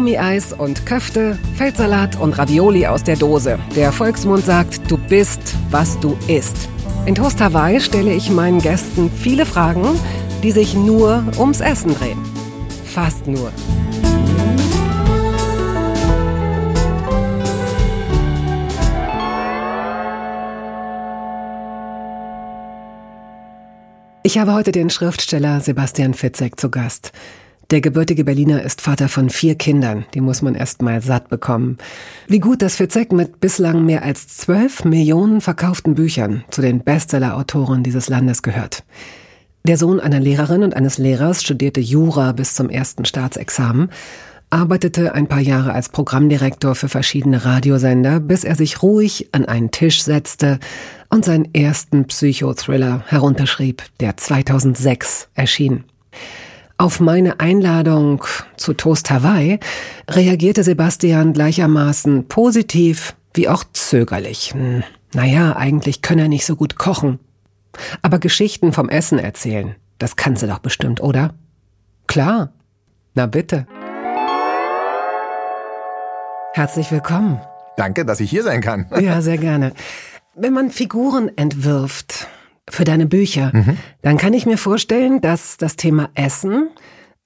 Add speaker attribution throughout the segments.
Speaker 1: Gummieis und Köfte, Feldsalat und Ravioli aus der Dose. Der Volksmund sagt, du bist, was du isst. In Toast Hawaii stelle ich meinen Gästen viele Fragen, die sich nur ums Essen drehen. Fast nur. Ich habe heute den Schriftsteller Sebastian Fitzek zu Gast. Der gebürtige Berliner ist Vater von vier Kindern. Die muss man erst mal satt bekommen. Wie gut, dass Fitzek mit bislang mehr als zwölf Millionen verkauften Büchern zu den Bestseller-Autoren dieses Landes gehört. Der Sohn einer Lehrerin und eines Lehrers studierte Jura bis zum ersten Staatsexamen, arbeitete ein paar Jahre als Programmdirektor für verschiedene Radiosender, bis er sich ruhig an einen Tisch setzte und seinen ersten Psychothriller herunterschrieb, der 2006 erschien. Auf meine Einladung zu Toast Hawaii reagierte Sebastian gleichermaßen positiv wie auch zögerlich. Hm, naja, eigentlich könne er nicht so gut kochen. Aber Geschichten vom Essen erzählen, das kann sie doch bestimmt, oder? Klar. Na bitte. Herzlich willkommen.
Speaker 2: Danke, dass ich hier sein kann.
Speaker 1: Ja, sehr gerne. Wenn man Figuren entwirft, für deine Bücher, mhm. dann kann ich mir vorstellen, dass das Thema Essen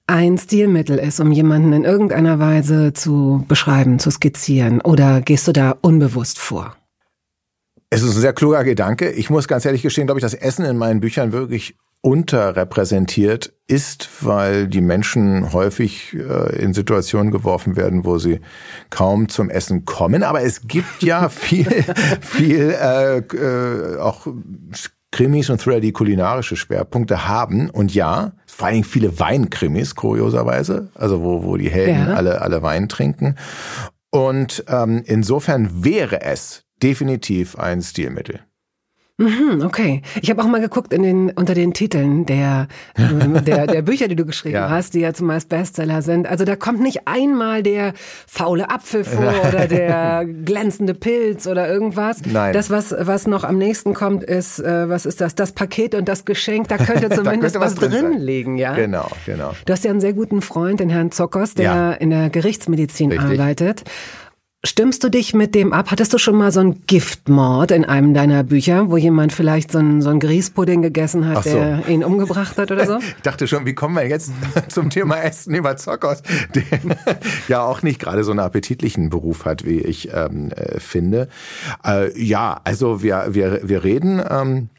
Speaker 1: ein Stilmittel ist, um jemanden in irgendeiner Weise zu beschreiben, zu skizzieren. Oder gehst du da unbewusst vor?
Speaker 2: Es ist ein sehr kluger Gedanke. Ich muss ganz ehrlich gestehen, glaube ich, dass Essen in meinen Büchern wirklich unterrepräsentiert ist, weil die Menschen häufig äh, in Situationen geworfen werden, wo sie kaum zum Essen kommen. Aber es gibt ja viel, viel äh, äh, auch Krimis und Thriller, die kulinarische Schwerpunkte haben. Und ja, vor allen Dingen viele Weinkrimis, kurioserweise, also wo, wo die Helden ja. alle, alle Wein trinken. Und ähm, insofern wäre es definitiv ein Stilmittel.
Speaker 1: Mhm, okay. Ich habe auch mal geguckt in den, unter den Titeln der, der, der Bücher, die du geschrieben ja. hast, die ja zumeist Bestseller sind. Also da kommt nicht einmal der faule Apfel vor oder der glänzende Pilz oder irgendwas.
Speaker 2: Nein.
Speaker 1: Das, was, was noch am nächsten kommt, ist, äh, was ist das? Das Paket und das Geschenk. Da könnte zumindest da könnte was, was drin, drin liegen, ja?
Speaker 2: Genau, genau.
Speaker 1: Du hast ja einen sehr guten Freund, den Herrn Zockers, der ja. in der Gerichtsmedizin Richtig. arbeitet. Stimmst du dich mit dem ab? Hattest du schon mal so einen Giftmord in einem deiner Bücher, wo jemand vielleicht so einen, so einen Grießpudding gegessen hat, so. der ihn umgebracht hat oder so?
Speaker 2: Ich dachte schon, wie kommen wir jetzt zum Thema Essen über Zockers, der ja auch nicht gerade so einen appetitlichen Beruf hat, wie ich ähm, äh, finde. Äh, ja, also wir, wir, wir reden ähm,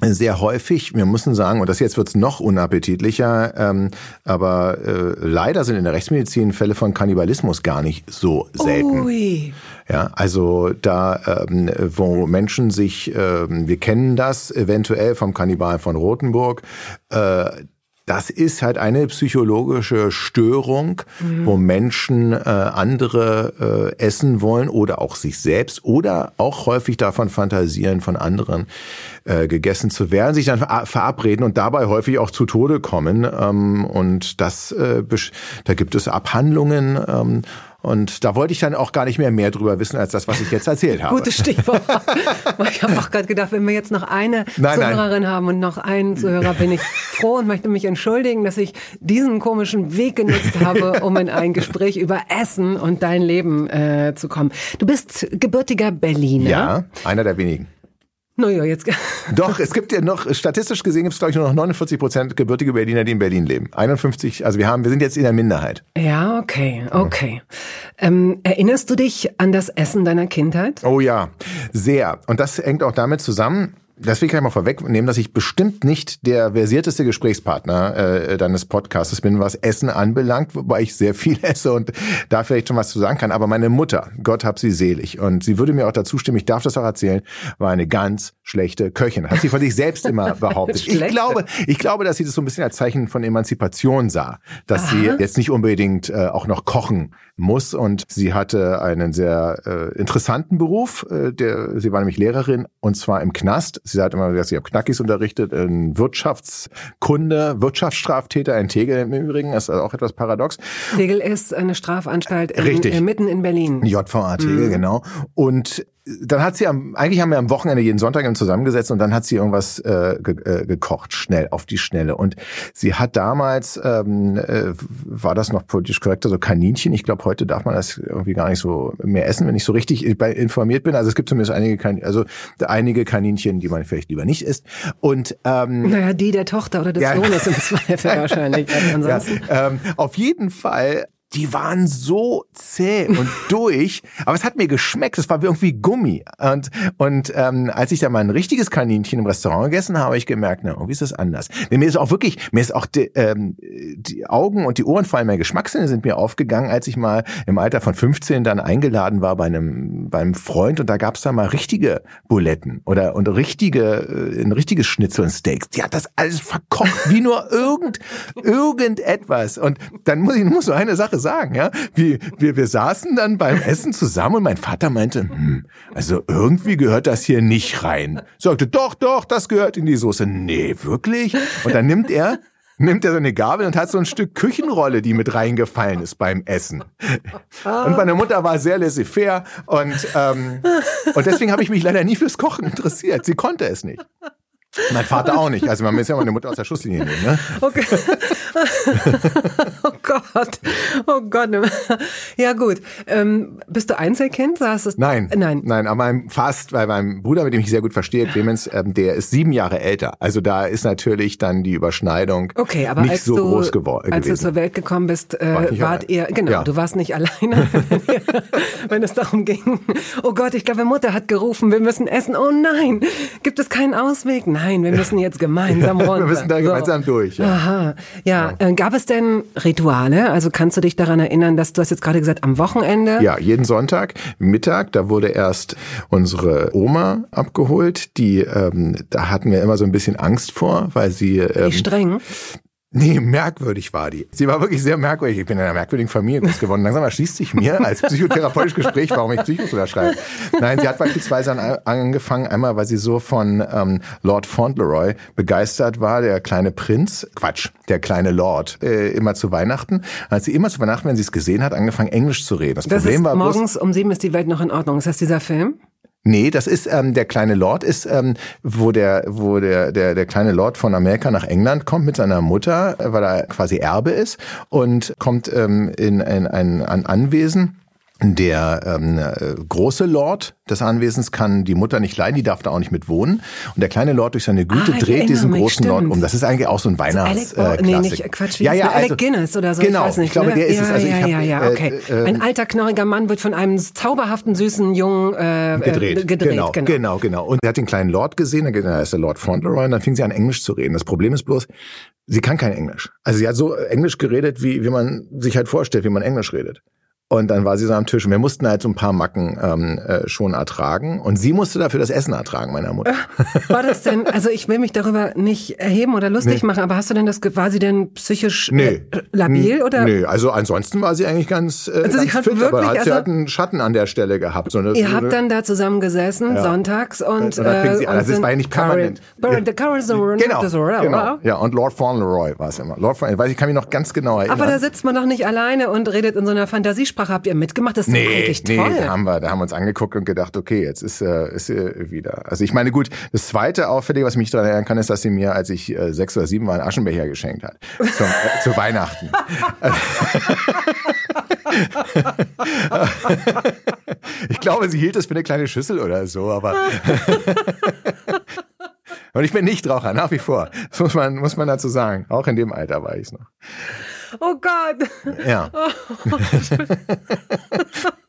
Speaker 2: sehr häufig, wir müssen sagen, und das jetzt wird's noch unappetitlicher, ähm, aber äh, leider sind in der Rechtsmedizin Fälle von Kannibalismus gar nicht so selten. Ui. Ja, also da, ähm, wo Menschen sich, ähm, wir kennen das eventuell vom Kannibal von Rothenburg, äh, das ist halt eine psychologische Störung, mhm. wo Menschen äh, andere äh, essen wollen oder auch sich selbst oder auch häufig davon fantasieren, von anderen äh, gegessen zu werden, sich dann verabreden und dabei häufig auch zu Tode kommen. Ähm, und das, äh, da gibt es Abhandlungen. Ähm, und da wollte ich dann auch gar nicht mehr mehr drüber wissen, als das, was ich jetzt erzählt habe.
Speaker 1: Gutes Stichwort. ich habe auch gerade gedacht, wenn wir jetzt noch eine nein, Zuhörerin nein. haben und noch einen Zuhörer, bin ich froh und möchte mich entschuldigen, dass ich diesen komischen Weg genutzt habe, um in ein Gespräch über Essen und dein Leben äh, zu kommen. Du bist gebürtiger Berliner.
Speaker 2: Ja, einer der wenigen.
Speaker 1: Naja, jetzt.
Speaker 2: Doch, es gibt ja noch, statistisch gesehen gibt es, glaube ich, nur noch 49 Prozent gebürtige Berliner, die in Berlin leben. 51, also wir haben, wir sind jetzt in der Minderheit.
Speaker 1: Ja, okay, okay. Ähm, erinnerst du dich an das Essen deiner Kindheit?
Speaker 2: Oh ja, sehr. Und das hängt auch damit zusammen, Deswegen kann ich mal vorwegnehmen, dass ich bestimmt nicht der versierteste Gesprächspartner äh, deines Podcasts bin, was Essen anbelangt, wobei ich sehr viel esse und da vielleicht schon was zu sagen kann. Aber meine Mutter, Gott hab sie selig, und sie würde mir auch dazu stimmen, ich darf das auch erzählen, war eine ganz schlechte Köchin. Hat sie von sich selbst immer behauptet. ich glaube, ich glaube, dass sie das so ein bisschen als Zeichen von Emanzipation sah, dass Aha. sie jetzt nicht unbedingt äh, auch noch kochen muss. Und sie hatte einen sehr äh, interessanten Beruf. Äh, der, sie war nämlich Lehrerin und zwar im Knast. Sie hat immer gesagt, sie hat Knackis unterrichtet in Wirtschaftskunde, Wirtschaftsstraftäter in Tegel im Übrigen. Das ist also auch etwas paradox.
Speaker 1: Tegel ist eine Strafanstalt in, Richtig. Äh, mitten in Berlin.
Speaker 2: JVA Tegel, mhm. genau. Und dann hat sie am, eigentlich haben wir am Wochenende jeden Sonntag zusammengesetzt und dann hat sie irgendwas äh, ge, äh, gekocht, schnell, auf die Schnelle. Und sie hat damals, ähm, äh, war das noch politisch korrekt, also Kaninchen. Ich glaube, heute darf man das irgendwie gar nicht so mehr essen, wenn ich so richtig informiert bin. Also es gibt zumindest einige, Kan also einige Kaninchen, die man vielleicht lieber nicht isst. Und ähm,
Speaker 1: naja, die der Tochter oder des ja. Sohnes im Zweifel wahrscheinlich. Ansonsten.
Speaker 2: Ja, ähm, auf jeden Fall die waren so zäh und durch, aber es hat mir geschmeckt, es war irgendwie Gummi. Und, und ähm, als ich da mal ein richtiges Kaninchen im Restaurant gegessen habe, habe ich gemerkt, na, irgendwie ist das anders. Denn mir ist auch wirklich, mir ist auch die, ähm, die Augen und die Ohren, vor allem meine Geschmackssinne sind mir aufgegangen, als ich mal im Alter von 15 dann eingeladen war bei einem, bei einem Freund und da gab es da mal richtige Buletten oder und richtige, äh, ein richtiges Schnitzel und Steaks. Die hat das alles verkocht, wie nur irgend, irgendetwas. Und dann muss ich muss so eine Sache Sache sagen, ja. Wir, wir, wir saßen dann beim Essen zusammen und mein Vater meinte, hm, also irgendwie gehört das hier nicht rein. Sagte, doch, doch, das gehört in die Soße. Nee, wirklich? Und dann nimmt er nimmt er so eine Gabel und hat so ein Stück Küchenrolle, die mit reingefallen ist beim Essen. Und meine Mutter war sehr laissez-faire und, ähm, und deswegen habe ich mich leider nie fürs Kochen interessiert. Sie konnte es nicht. Mein Vater auch nicht. Also man muss ja meine Mutter aus der Schusslinie nehmen. Ne? Okay.
Speaker 1: oh Gott. Oh Gott. Ja gut. Ähm, bist du Einzelkind?
Speaker 2: Es? Nein. Nein. Nein, aber fast, weil mein Bruder, mit dem ich sehr gut verstehe, Clemens, ähm, der ist sieben Jahre älter. Also da ist natürlich dann die Überschneidung okay, aber nicht so du, groß geworden.
Speaker 1: Als du zur Welt gekommen bist, äh, wart ihr, genau, ja. du warst nicht alleine, wenn es darum ging. Oh Gott, ich glaube, Mutter hat gerufen, wir müssen essen. Oh nein, gibt es keinen Ausweg? Nein nein, wir müssen jetzt gemeinsam runter.
Speaker 2: wir müssen da gemeinsam so. durch.
Speaker 1: Ja. Aha. Ja. ja. Äh, gab es denn Rituale? Also kannst du dich daran erinnern, dass du hast jetzt gerade gesagt, am Wochenende?
Speaker 2: Ja, jeden Sonntag Mittag, da wurde erst unsere Oma abgeholt. Die, ähm, da hatten wir immer so ein bisschen Angst vor, weil sie ähm,
Speaker 1: Wie streng?
Speaker 2: Nee, merkwürdig war die. Sie war wirklich sehr merkwürdig. Ich bin in einer merkwürdigen Familie groß geworden. Langsam erschließt sich mir als psychotherapeutisches Gespräch, warum ich Psychosoda schreibe. Nein, sie hat beispielsweise angefangen, einmal, weil sie so von ähm, Lord Fauntleroy begeistert war, der kleine Prinz, Quatsch, der kleine Lord, äh, immer zu Weihnachten. Als sie immer zu Weihnachten, wenn sie es gesehen hat, angefangen Englisch zu reden.
Speaker 1: Das, das Problem war morgens bloß, um sieben ist die Welt noch in Ordnung. Ist das dieser Film?
Speaker 2: Nee, das ist ähm, der kleine Lord ist, ähm, wo der, wo der, der, der kleine Lord von Amerika nach England kommt mit seiner Mutter, weil er quasi Erbe ist und kommt ähm, in, in ein, ein Anwesen der ähm, äh, große Lord des Anwesens kann die Mutter nicht leiden, die darf da auch nicht mit wohnen. Und der kleine Lord durch seine Güte ah, dreht diesen großen stimmt. Lord um. Das ist eigentlich auch so ein Weihnachts
Speaker 1: so Alec, oh, nee, nicht Quatsch, wie ja, ja, also, Alec Guinness oder so.
Speaker 2: Genau,
Speaker 1: ich, weiß nicht,
Speaker 2: ich glaube,
Speaker 1: ne?
Speaker 2: der ist ja, es. Also
Speaker 1: ja,
Speaker 2: ich hab,
Speaker 1: ja, ja, okay. Äh, äh, ein alter, knorriger Mann wird von einem zauberhaften, süßen Jungen äh, gedreht. Äh, gedreht.
Speaker 2: Genau, genau, genau, genau. Und er hat den kleinen Lord gesehen, dann ist der Lord Fauntleroy, und dann fing sie an, Englisch zu reden. Das Problem ist bloß, sie kann kein Englisch. Also sie hat so Englisch geredet, wie, wie man sich halt vorstellt, wie man Englisch redet. Und dann war sie so am Tisch und wir mussten halt so ein paar Macken ähm, äh, schon ertragen. Und sie musste dafür das Essen ertragen, meiner Mutter.
Speaker 1: Äh, war das denn, also ich will mich darüber nicht erheben oder lustig nee. machen, aber hast du denn das, war sie denn psychisch nee. äh, labil oder?
Speaker 2: Nee, also ansonsten war sie eigentlich ganz, äh, also ganz sie fit, wirklich, aber hat, also, sie hat einen Schatten an der Stelle gehabt.
Speaker 1: So eine, ihr habt dann da zusammen gesessen, ja. sonntags und, und,
Speaker 2: äh, sie, also das war ja nicht permanent.
Speaker 1: Current, the current,
Speaker 2: genau, genau, ja, und Lord Fauntleroy war es immer. Lord Fauntleroy, ich kann mich noch ganz genau erinnern.
Speaker 1: Aber da sitzt man doch nicht alleine und redet in so einer Fantasiesprache. Habt ihr mitgemacht? das ist nee, eigentlich toll.
Speaker 2: Nee, da haben wir, da haben wir uns angeguckt und gedacht, okay, jetzt ist, äh, ist äh, wieder. Also ich meine, gut, das zweite Auffällige, was ich mich daran erinnern kann, ist, dass sie mir, als ich äh, sechs oder sieben war, einen Aschenbecher geschenkt hat. Zum, äh, zu Weihnachten. ich glaube, sie hielt das für eine kleine Schüssel oder so, aber. Und ich bin nicht Raucher, nach wie vor. Das muss man, muss man dazu sagen. Auch in dem Alter war ich es noch.
Speaker 1: Oh Gott.
Speaker 2: Ja. Oh.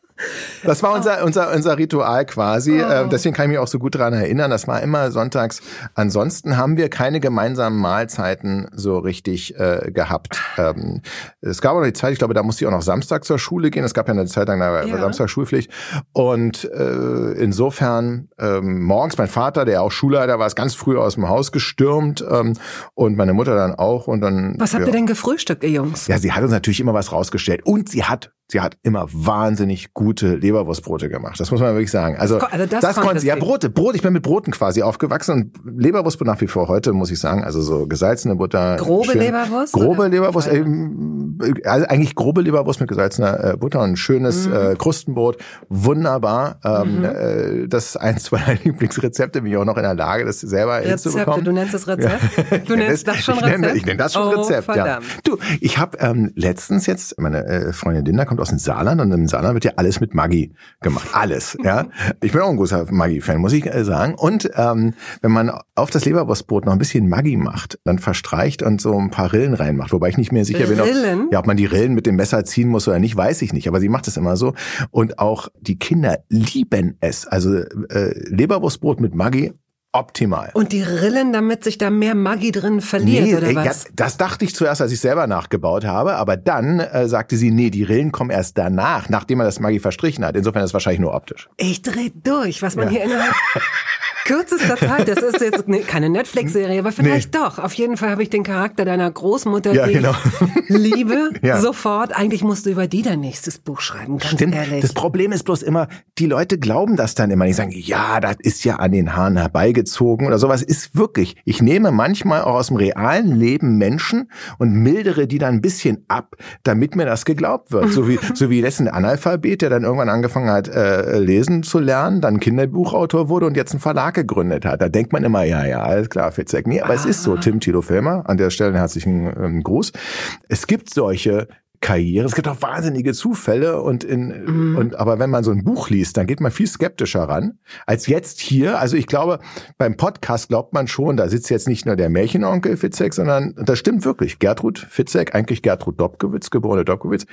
Speaker 2: Das war unser, unser, unser Ritual quasi. Oh. Ähm, deswegen kann ich mich auch so gut daran erinnern. Das war immer sonntags. Ansonsten haben wir keine gemeinsamen Mahlzeiten so richtig äh, gehabt. Ähm, es gab auch noch die Zeit, ich glaube, da musste ich auch noch Samstag zur Schule gehen. Es gab ja eine Zeit lang eine ja. Samstag Schulpflicht. Und äh, insofern ähm, morgens mein Vater, der auch Schulleiter war, ist ganz früh aus dem Haus gestürmt ähm, und meine Mutter dann auch. Und dann.
Speaker 1: Was habt
Speaker 2: ja.
Speaker 1: ihr denn gefrühstückt, ihr Jungs?
Speaker 2: Ja, sie hat uns natürlich immer was rausgestellt. Und sie hat sie hat immer wahnsinnig gute Leberwurstbrote gemacht. Das muss man wirklich sagen. Also, also das, das konnte sie. Ja, Brote, Brot. Ich bin mit Broten quasi aufgewachsen und Leberwurst nach wie vor heute, muss ich sagen. Also so gesalzene Butter.
Speaker 1: Grobe schön, Leberwurst?
Speaker 2: Grobe oder? Leberwurst. Ähm, also eigentlich grobe Leberwurst mit gesalzener äh, Butter und ein schönes mhm. äh, Krustenbrot. Wunderbar. Ähm, mhm. äh, das ist eins meiner Lieblingsrezepte, bin ich auch noch in der Lage, das selber Rezepte, hinzubekommen.
Speaker 1: Du nennst das Rezept? Ja. Du nennst das, schon Rezept?
Speaker 2: Ich nenne, ich nenne das schon oh, Rezept, verdammt. ja. Du, ich habe ähm, letztens jetzt, meine äh, Freundin Linda kommt aus dem Saarland und im Saarland wird ja alles mit Maggi gemacht. Alles, ja. Ich bin auch ein großer Maggi-Fan, muss ich äh, sagen. Und ähm, wenn man auf das Leberwurstbrot noch ein bisschen Maggi macht, dann verstreicht und so ein paar Rillen reinmacht, wobei ich nicht mehr sicher Rillen? bin, ob, ja, ob man die Rillen mit dem Messer ziehen muss oder nicht, weiß ich nicht. Aber sie macht es immer so. Und auch die Kinder lieben es. Also äh, Leberwurstbrot mit Maggi optimal.
Speaker 1: Und die Rillen, damit sich da mehr Maggi drin verliert, nee, oder was? Ja,
Speaker 2: das dachte ich zuerst, als ich selber nachgebaut habe, aber dann äh, sagte sie, nee, die Rillen kommen erst danach, nachdem man das Maggi verstrichen hat. Insofern ist es wahrscheinlich nur optisch.
Speaker 1: Ich dreh durch, was man ja. hier innerhalb kürzester Zeit, das ist jetzt keine Netflix-Serie, aber vielleicht nee. doch. Auf jeden Fall habe ich den Charakter deiner Großmutter, ja, die genau. ich liebe, ja. sofort. Eigentlich musst du über die dein nächstes Buch schreiben, ganz Stimmt. ehrlich.
Speaker 2: Das Problem ist bloß immer, die Leute glauben das dann immer. Die sagen, ja, das ist ja an den Haaren herbeigezogen oder sowas. Ist wirklich. Ich nehme manchmal auch aus dem realen Leben Menschen und mildere die dann ein bisschen ab, damit mir das geglaubt wird. So wie, so wie letzten Analphabet, der dann irgendwann angefangen hat, äh, lesen zu lernen, dann Kinderbuchautor wurde und jetzt ein Verlag gegründet hat. Da denkt man immer, ja, ja, alles klar, Fitzek. Nee, aber ah. es ist so, ah. Tim Tilo Filmer, an der Stelle einen herzlichen ähm, Gruß. Es gibt solche Karriere. Es gibt auch wahnsinnige Zufälle und in, mhm. und, aber wenn man so ein Buch liest, dann geht man viel skeptischer ran als jetzt hier. Also ich glaube, beim Podcast glaubt man schon, da sitzt jetzt nicht nur der Märchenonkel Fitzek, sondern das stimmt wirklich. Gertrud Fitzek, eigentlich Gertrud Dobkowitz, geborene Dobkowitz,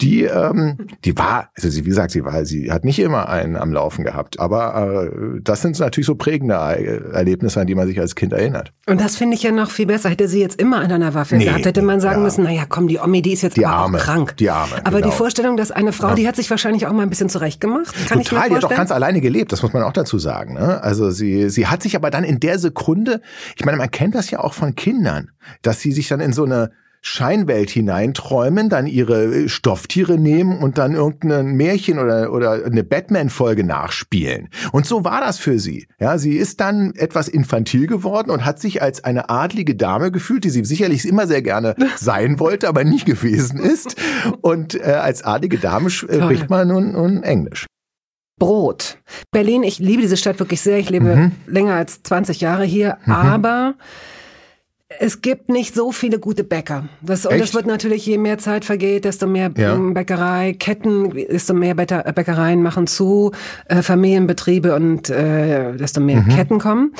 Speaker 2: die, ähm, die war, also sie, wie gesagt, sie war, sie hat nicht immer einen am Laufen gehabt, aber äh, das sind natürlich so prägende Erlebnisse, an die man sich als Kind erinnert.
Speaker 1: Und das finde ich ja noch viel besser. Hätte sie jetzt immer an einer Waffe nee, gehabt, hätte man sagen ja. müssen, naja, komm, die Omi, die ist jetzt
Speaker 2: die Arme,
Speaker 1: krank.
Speaker 2: Die Arme.
Speaker 1: Aber genau. die Vorstellung, dass eine Frau, ja. die hat sich wahrscheinlich auch mal ein bisschen zurechtgemacht. Kann
Speaker 2: Total, die hat auch ganz alleine gelebt, das muss man auch dazu sagen. Ne? Also sie, sie hat sich aber dann in der Sekunde, ich meine, man kennt das ja auch von Kindern, dass sie sich dann in so eine Scheinwelt hineinträumen, dann ihre äh, Stofftiere nehmen und dann irgendein Märchen oder, oder eine Batman-Folge nachspielen. Und so war das für sie. Ja, sie ist dann etwas infantil geworden und hat sich als eine adlige Dame gefühlt, die sie sicherlich immer sehr gerne sein wollte, aber nie gewesen ist. Und äh, als adlige Dame spricht man nun, nun Englisch.
Speaker 1: Brot. Berlin, ich liebe diese Stadt wirklich sehr. Ich lebe mhm. länger als 20 Jahre hier, mhm. aber es gibt nicht so viele gute Bäcker. Das, und das wird natürlich, je mehr Zeit vergeht, desto mehr ja. Bäckereiketten, desto mehr Bäckereien machen zu, äh, Familienbetriebe und äh, desto mehr mhm. Ketten kommen.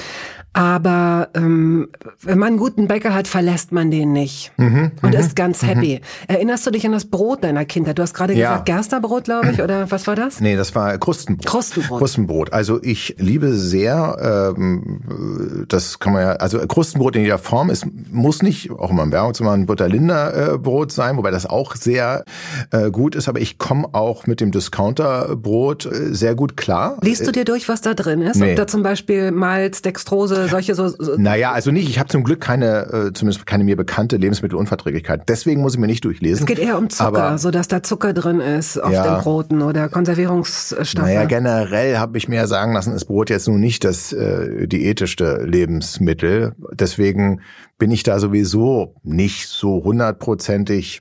Speaker 1: Aber ähm, wenn man einen guten Bäcker hat, verlässt man den nicht mhm, und mhm, ist ganz happy. Erinnerst du dich an das Brot deiner Kindheit? Du hast gerade ja. gesagt Gersterbrot, glaube ich, oder was war das?
Speaker 2: Nee, das war Krustenbrot.
Speaker 1: Krustenbrot.
Speaker 2: Krustenbrot. Also ich liebe sehr, ähm, das kann man ja, also Krustenbrot in jeder Form ist, muss nicht, auch immer im Werbungszimmer, ein Butterlinder-Brot sein, wobei das auch sehr äh, gut ist. Aber ich komme auch mit dem Discounterbrot äh, sehr gut klar.
Speaker 1: Liest du dir durch, was da drin ist? Nee. Ob da zum Beispiel Malz, Dextrose, solche so, so
Speaker 2: Naja, also nicht. Ich habe zum Glück keine, äh, zumindest keine mir bekannte Lebensmittelunverträglichkeit. Deswegen muss ich mir nicht durchlesen.
Speaker 1: Es geht eher um Zucker, aber, so dass da Zucker drin ist auf ja, den Broten oder Konservierungsstoffe.
Speaker 2: Naja, generell habe ich mir sagen lassen, ist Brot jetzt nun nicht das äh, diätischste Lebensmittel. Deswegen bin ich da sowieso nicht so hundertprozentig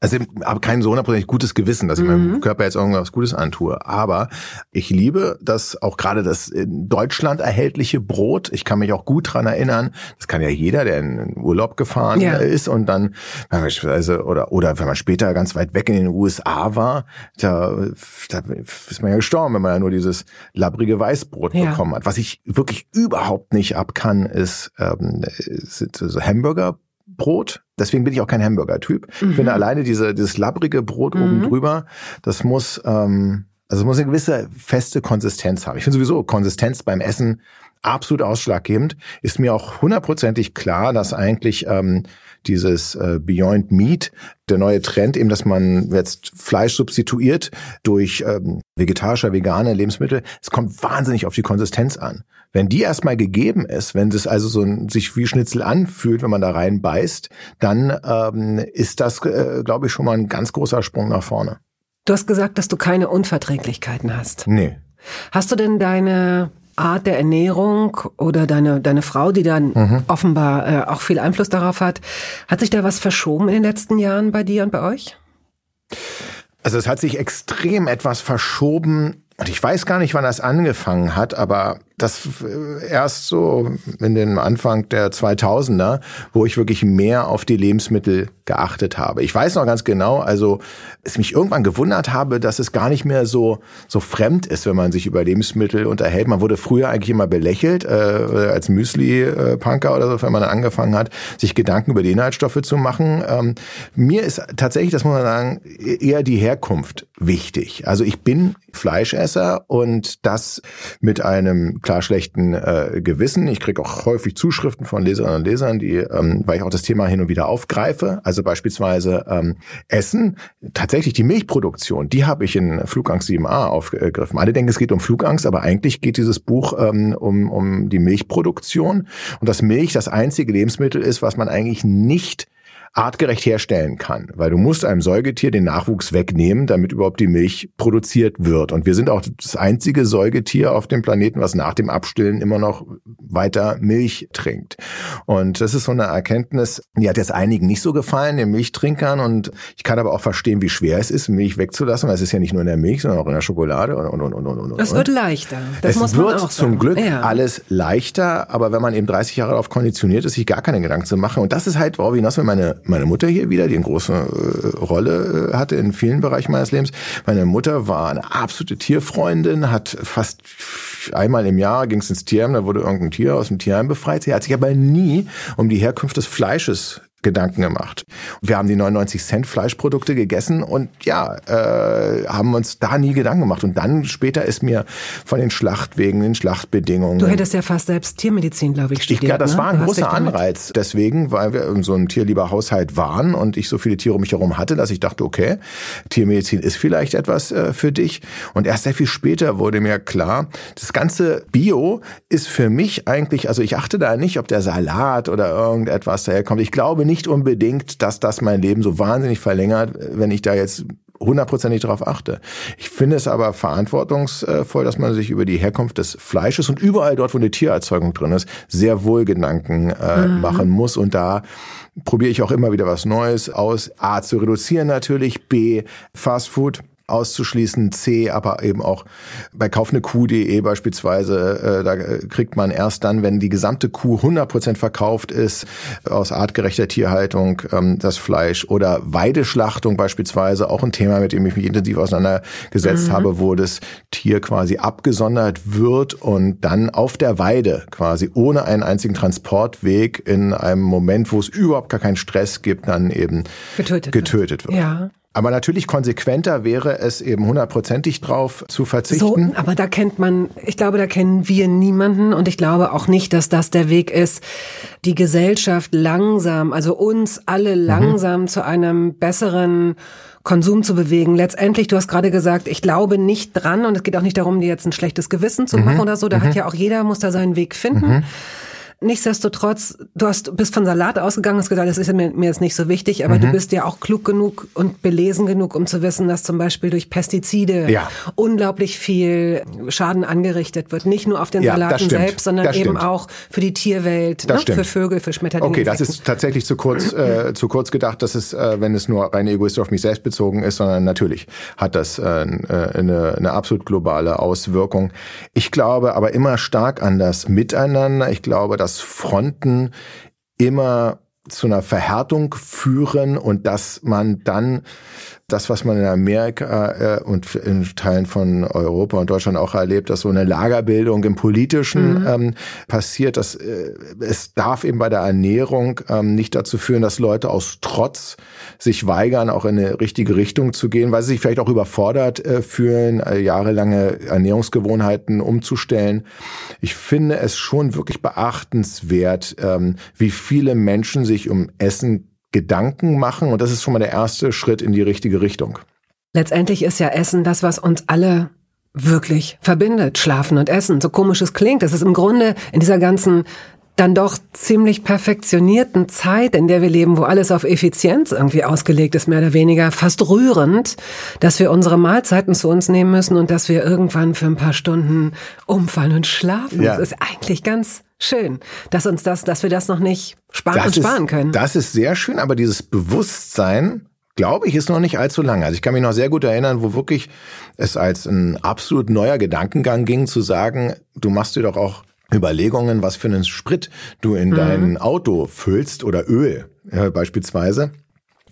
Speaker 2: also ich habe kein so hundertprozentig gutes Gewissen, dass ich mhm. meinem Körper jetzt irgendwas Gutes antue. Aber ich liebe das auch gerade das in Deutschland erhältliche Brot. Ich kann mich auch gut dran erinnern. Das kann ja jeder, der in Urlaub gefahren ja. ist und dann beispielsweise oder oder wenn man später ganz weit weg in den USA war, da, da ist man ja gestorben, wenn man ja nur dieses labbrige Weißbrot ja. bekommen hat. Was ich wirklich überhaupt nicht ab kann, ist, ähm, sind so Hamburger Brot. Deswegen bin ich auch kein Hamburger-Typ. Mhm. Ich finde alleine diese, dieses labbrige Brot mhm. oben drüber, das muss, ähm, also es muss eine gewisse feste Konsistenz haben. Ich finde sowieso Konsistenz beim Essen absolut ausschlaggebend. Ist mir auch hundertprozentig klar, dass eigentlich ähm, dieses äh, Beyond Meat, der neue Trend, eben, dass man jetzt Fleisch substituiert durch ähm, vegetarischer, vegane Lebensmittel, es kommt wahnsinnig auf die Konsistenz an. Wenn die erstmal gegeben ist, wenn es also so ein, sich wie Schnitzel anfühlt, wenn man da rein beißt, dann ähm, ist das, äh, glaube ich, schon mal ein ganz großer Sprung nach vorne.
Speaker 1: Du hast gesagt, dass du keine Unverträglichkeiten hast.
Speaker 2: Nee.
Speaker 1: Hast du denn deine Art der Ernährung oder deine, deine Frau, die dann mhm. offenbar äh, auch viel Einfluss darauf hat, hat sich da was verschoben in den letzten Jahren bei dir und bei euch?
Speaker 2: Also es hat sich extrem etwas verschoben und ich weiß gar nicht, wann das angefangen hat, aber das äh, erst so in den Anfang der 2000er, wo ich wirklich mehr auf die Lebensmittel geachtet habe. Ich weiß noch ganz genau, also es mich irgendwann gewundert habe, dass es gar nicht mehr so so fremd ist, wenn man sich über Lebensmittel unterhält. Man wurde früher eigentlich immer belächelt äh, als Müsli-Punker oder so, wenn man angefangen hat, sich Gedanken über die Inhaltsstoffe zu machen. Ähm, mir ist tatsächlich, das muss man sagen, eher die Herkunft wichtig. Also ich bin Fleischesser und das mit einem klar schlechten äh, Gewissen. Ich kriege auch häufig Zuschriften von Leserinnen und Lesern, die, ähm, weil ich auch das Thema hin und wieder aufgreife. Also beispielsweise ähm, Essen, tatsächlich die Milchproduktion, die habe ich in Flugangst 7a aufgegriffen. Alle denken, es geht um Flugangst, aber eigentlich geht dieses Buch ähm, um, um die Milchproduktion und dass Milch das einzige Lebensmittel ist, was man eigentlich nicht artgerecht herstellen kann, weil du musst einem Säugetier den Nachwuchs wegnehmen, damit überhaupt die Milch produziert wird. Und wir sind auch das einzige Säugetier auf dem Planeten, was nach dem Abstillen immer noch weiter Milch trinkt. Und das ist so eine Erkenntnis, die hat jetzt einigen nicht so gefallen, den Milchtrinkern. Und ich kann aber auch verstehen, wie schwer es ist, Milch wegzulassen, weil es ist ja nicht nur in der Milch, sondern auch in der Schokolade und und und und und.
Speaker 1: Das wird leichter. Das
Speaker 2: es muss man wird auch zum Glück ja. alles leichter, aber wenn man eben 30 Jahre darauf konditioniert ist, sich gar keine Gedanken zu machen. Und das ist halt, worauf hinaus, wenn meine meine Mutter hier wieder, die eine große äh, Rolle äh, hatte in vielen Bereichen meines Lebens. Meine Mutter war eine absolute Tierfreundin, hat fast einmal im Jahr ging es ins Tierheim, da wurde irgendein Tier aus dem Tierheim befreit. Sie hat sich aber nie um die Herkunft des Fleisches Gedanken gemacht. Wir haben die 99 Cent Fleischprodukte gegessen und ja, äh, haben uns da nie Gedanken gemacht. Und dann später ist mir von den Schlachtwegen, den Schlachtbedingungen.
Speaker 1: Du hättest ja fast selbst Tiermedizin, glaube ich, studiert. Ich,
Speaker 2: ja, das ne? war ein großer Anreiz. Deswegen, weil wir in so einem tierlieber Haushalt waren und ich so viele Tiere um mich herum hatte, dass ich dachte, okay, Tiermedizin ist vielleicht etwas äh, für dich. Und erst sehr viel später wurde mir klar, das ganze Bio ist für mich eigentlich, also ich achte da nicht, ob der Salat oder irgendetwas daherkommt. Ich glaube nicht unbedingt, dass das mein Leben so wahnsinnig verlängert, wenn ich da jetzt hundertprozentig darauf achte. Ich finde es aber verantwortungsvoll, dass man sich über die Herkunft des Fleisches und überall dort, wo eine Tiererzeugung drin ist, sehr wohl Gedanken äh, mhm. machen muss. Und da probiere ich auch immer wieder was Neues aus. A, zu reduzieren natürlich, B, Fast Food auszuschließen, C, aber eben auch bei kaufnekuh.de beispielsweise, äh, da kriegt man erst dann, wenn die gesamte Kuh 100% verkauft ist, aus artgerechter Tierhaltung ähm, das Fleisch oder Weideschlachtung beispielsweise, auch ein Thema, mit dem ich mich intensiv auseinandergesetzt mhm. habe, wo das Tier quasi abgesondert wird und dann auf der Weide quasi ohne einen einzigen Transportweg in einem Moment, wo es überhaupt gar keinen Stress gibt, dann eben getötet, getötet wird. wird.
Speaker 1: Ja.
Speaker 2: Aber natürlich konsequenter wäre es eben hundertprozentig drauf zu verzichten.
Speaker 1: So, aber da kennt man, ich glaube, da kennen wir niemanden und ich glaube auch nicht, dass das der Weg ist, die Gesellschaft langsam, also uns alle mhm. langsam mhm. zu einem besseren Konsum zu bewegen. Letztendlich, du hast gerade gesagt, ich glaube nicht dran und es geht auch nicht darum, dir jetzt ein schlechtes Gewissen zu mhm. machen oder so. Da mhm. hat ja auch jeder, muss da seinen Weg finden. Nichtsdestotrotz, du hast bist von Salat ausgegangen, hast gesagt, das ist mir, mir jetzt nicht so wichtig, aber mhm. du bist ja auch klug genug und belesen genug, um zu wissen, dass zum Beispiel durch Pestizide ja. unglaublich viel Schaden angerichtet wird. Nicht nur auf den ja, Salaten selbst, sondern das eben stimmt. auch für die Tierwelt, ne? für Vögel, für Schmetterlinge.
Speaker 2: Okay, das ist tatsächlich zu kurz, äh, zu kurz gedacht, dass es, äh, wenn es nur rein egoistisch auf mich selbst bezogen ist, sondern natürlich hat das äh, äh, eine, eine absolut globale Auswirkung. Ich glaube aber immer stark an das Miteinander. Ich glaube, dass dass Fronten immer zu einer Verhärtung führen und dass man dann das, was man in Amerika äh, und in Teilen von Europa und Deutschland auch erlebt, dass so eine Lagerbildung im Politischen mhm. ähm, passiert. Dass, äh, es darf eben bei der Ernährung ähm, nicht dazu führen, dass Leute aus Trotz sich weigern, auch in eine richtige Richtung zu gehen, weil sie sich vielleicht auch überfordert äh, fühlen, äh, jahrelange Ernährungsgewohnheiten umzustellen. Ich finde es schon wirklich beachtenswert, ähm, wie viele Menschen sich um Essen Gedanken machen und das ist schon mal der erste Schritt in die richtige Richtung.
Speaker 1: Letztendlich ist ja Essen das, was uns alle wirklich verbindet. Schlafen und Essen. So komisch es klingt. Das ist im Grunde in dieser ganzen dann doch ziemlich perfektionierten Zeit, in der wir leben, wo alles auf Effizienz irgendwie ausgelegt ist, mehr oder weniger, fast rührend, dass wir unsere Mahlzeiten zu uns nehmen müssen und dass wir irgendwann für ein paar Stunden umfallen und schlafen. Ja. Das ist eigentlich ganz schön, dass uns das, dass wir das noch nicht sparen das und sparen können.
Speaker 2: das ist sehr schön, aber dieses Bewusstsein, glaube ich, ist noch nicht allzu lange. Also ich kann mich noch sehr gut erinnern, wo wirklich es als ein absolut neuer Gedankengang ging, zu sagen, du machst dir doch auch Überlegungen, was für einen Sprit du in mhm. dein Auto füllst oder Öl äh, beispielsweise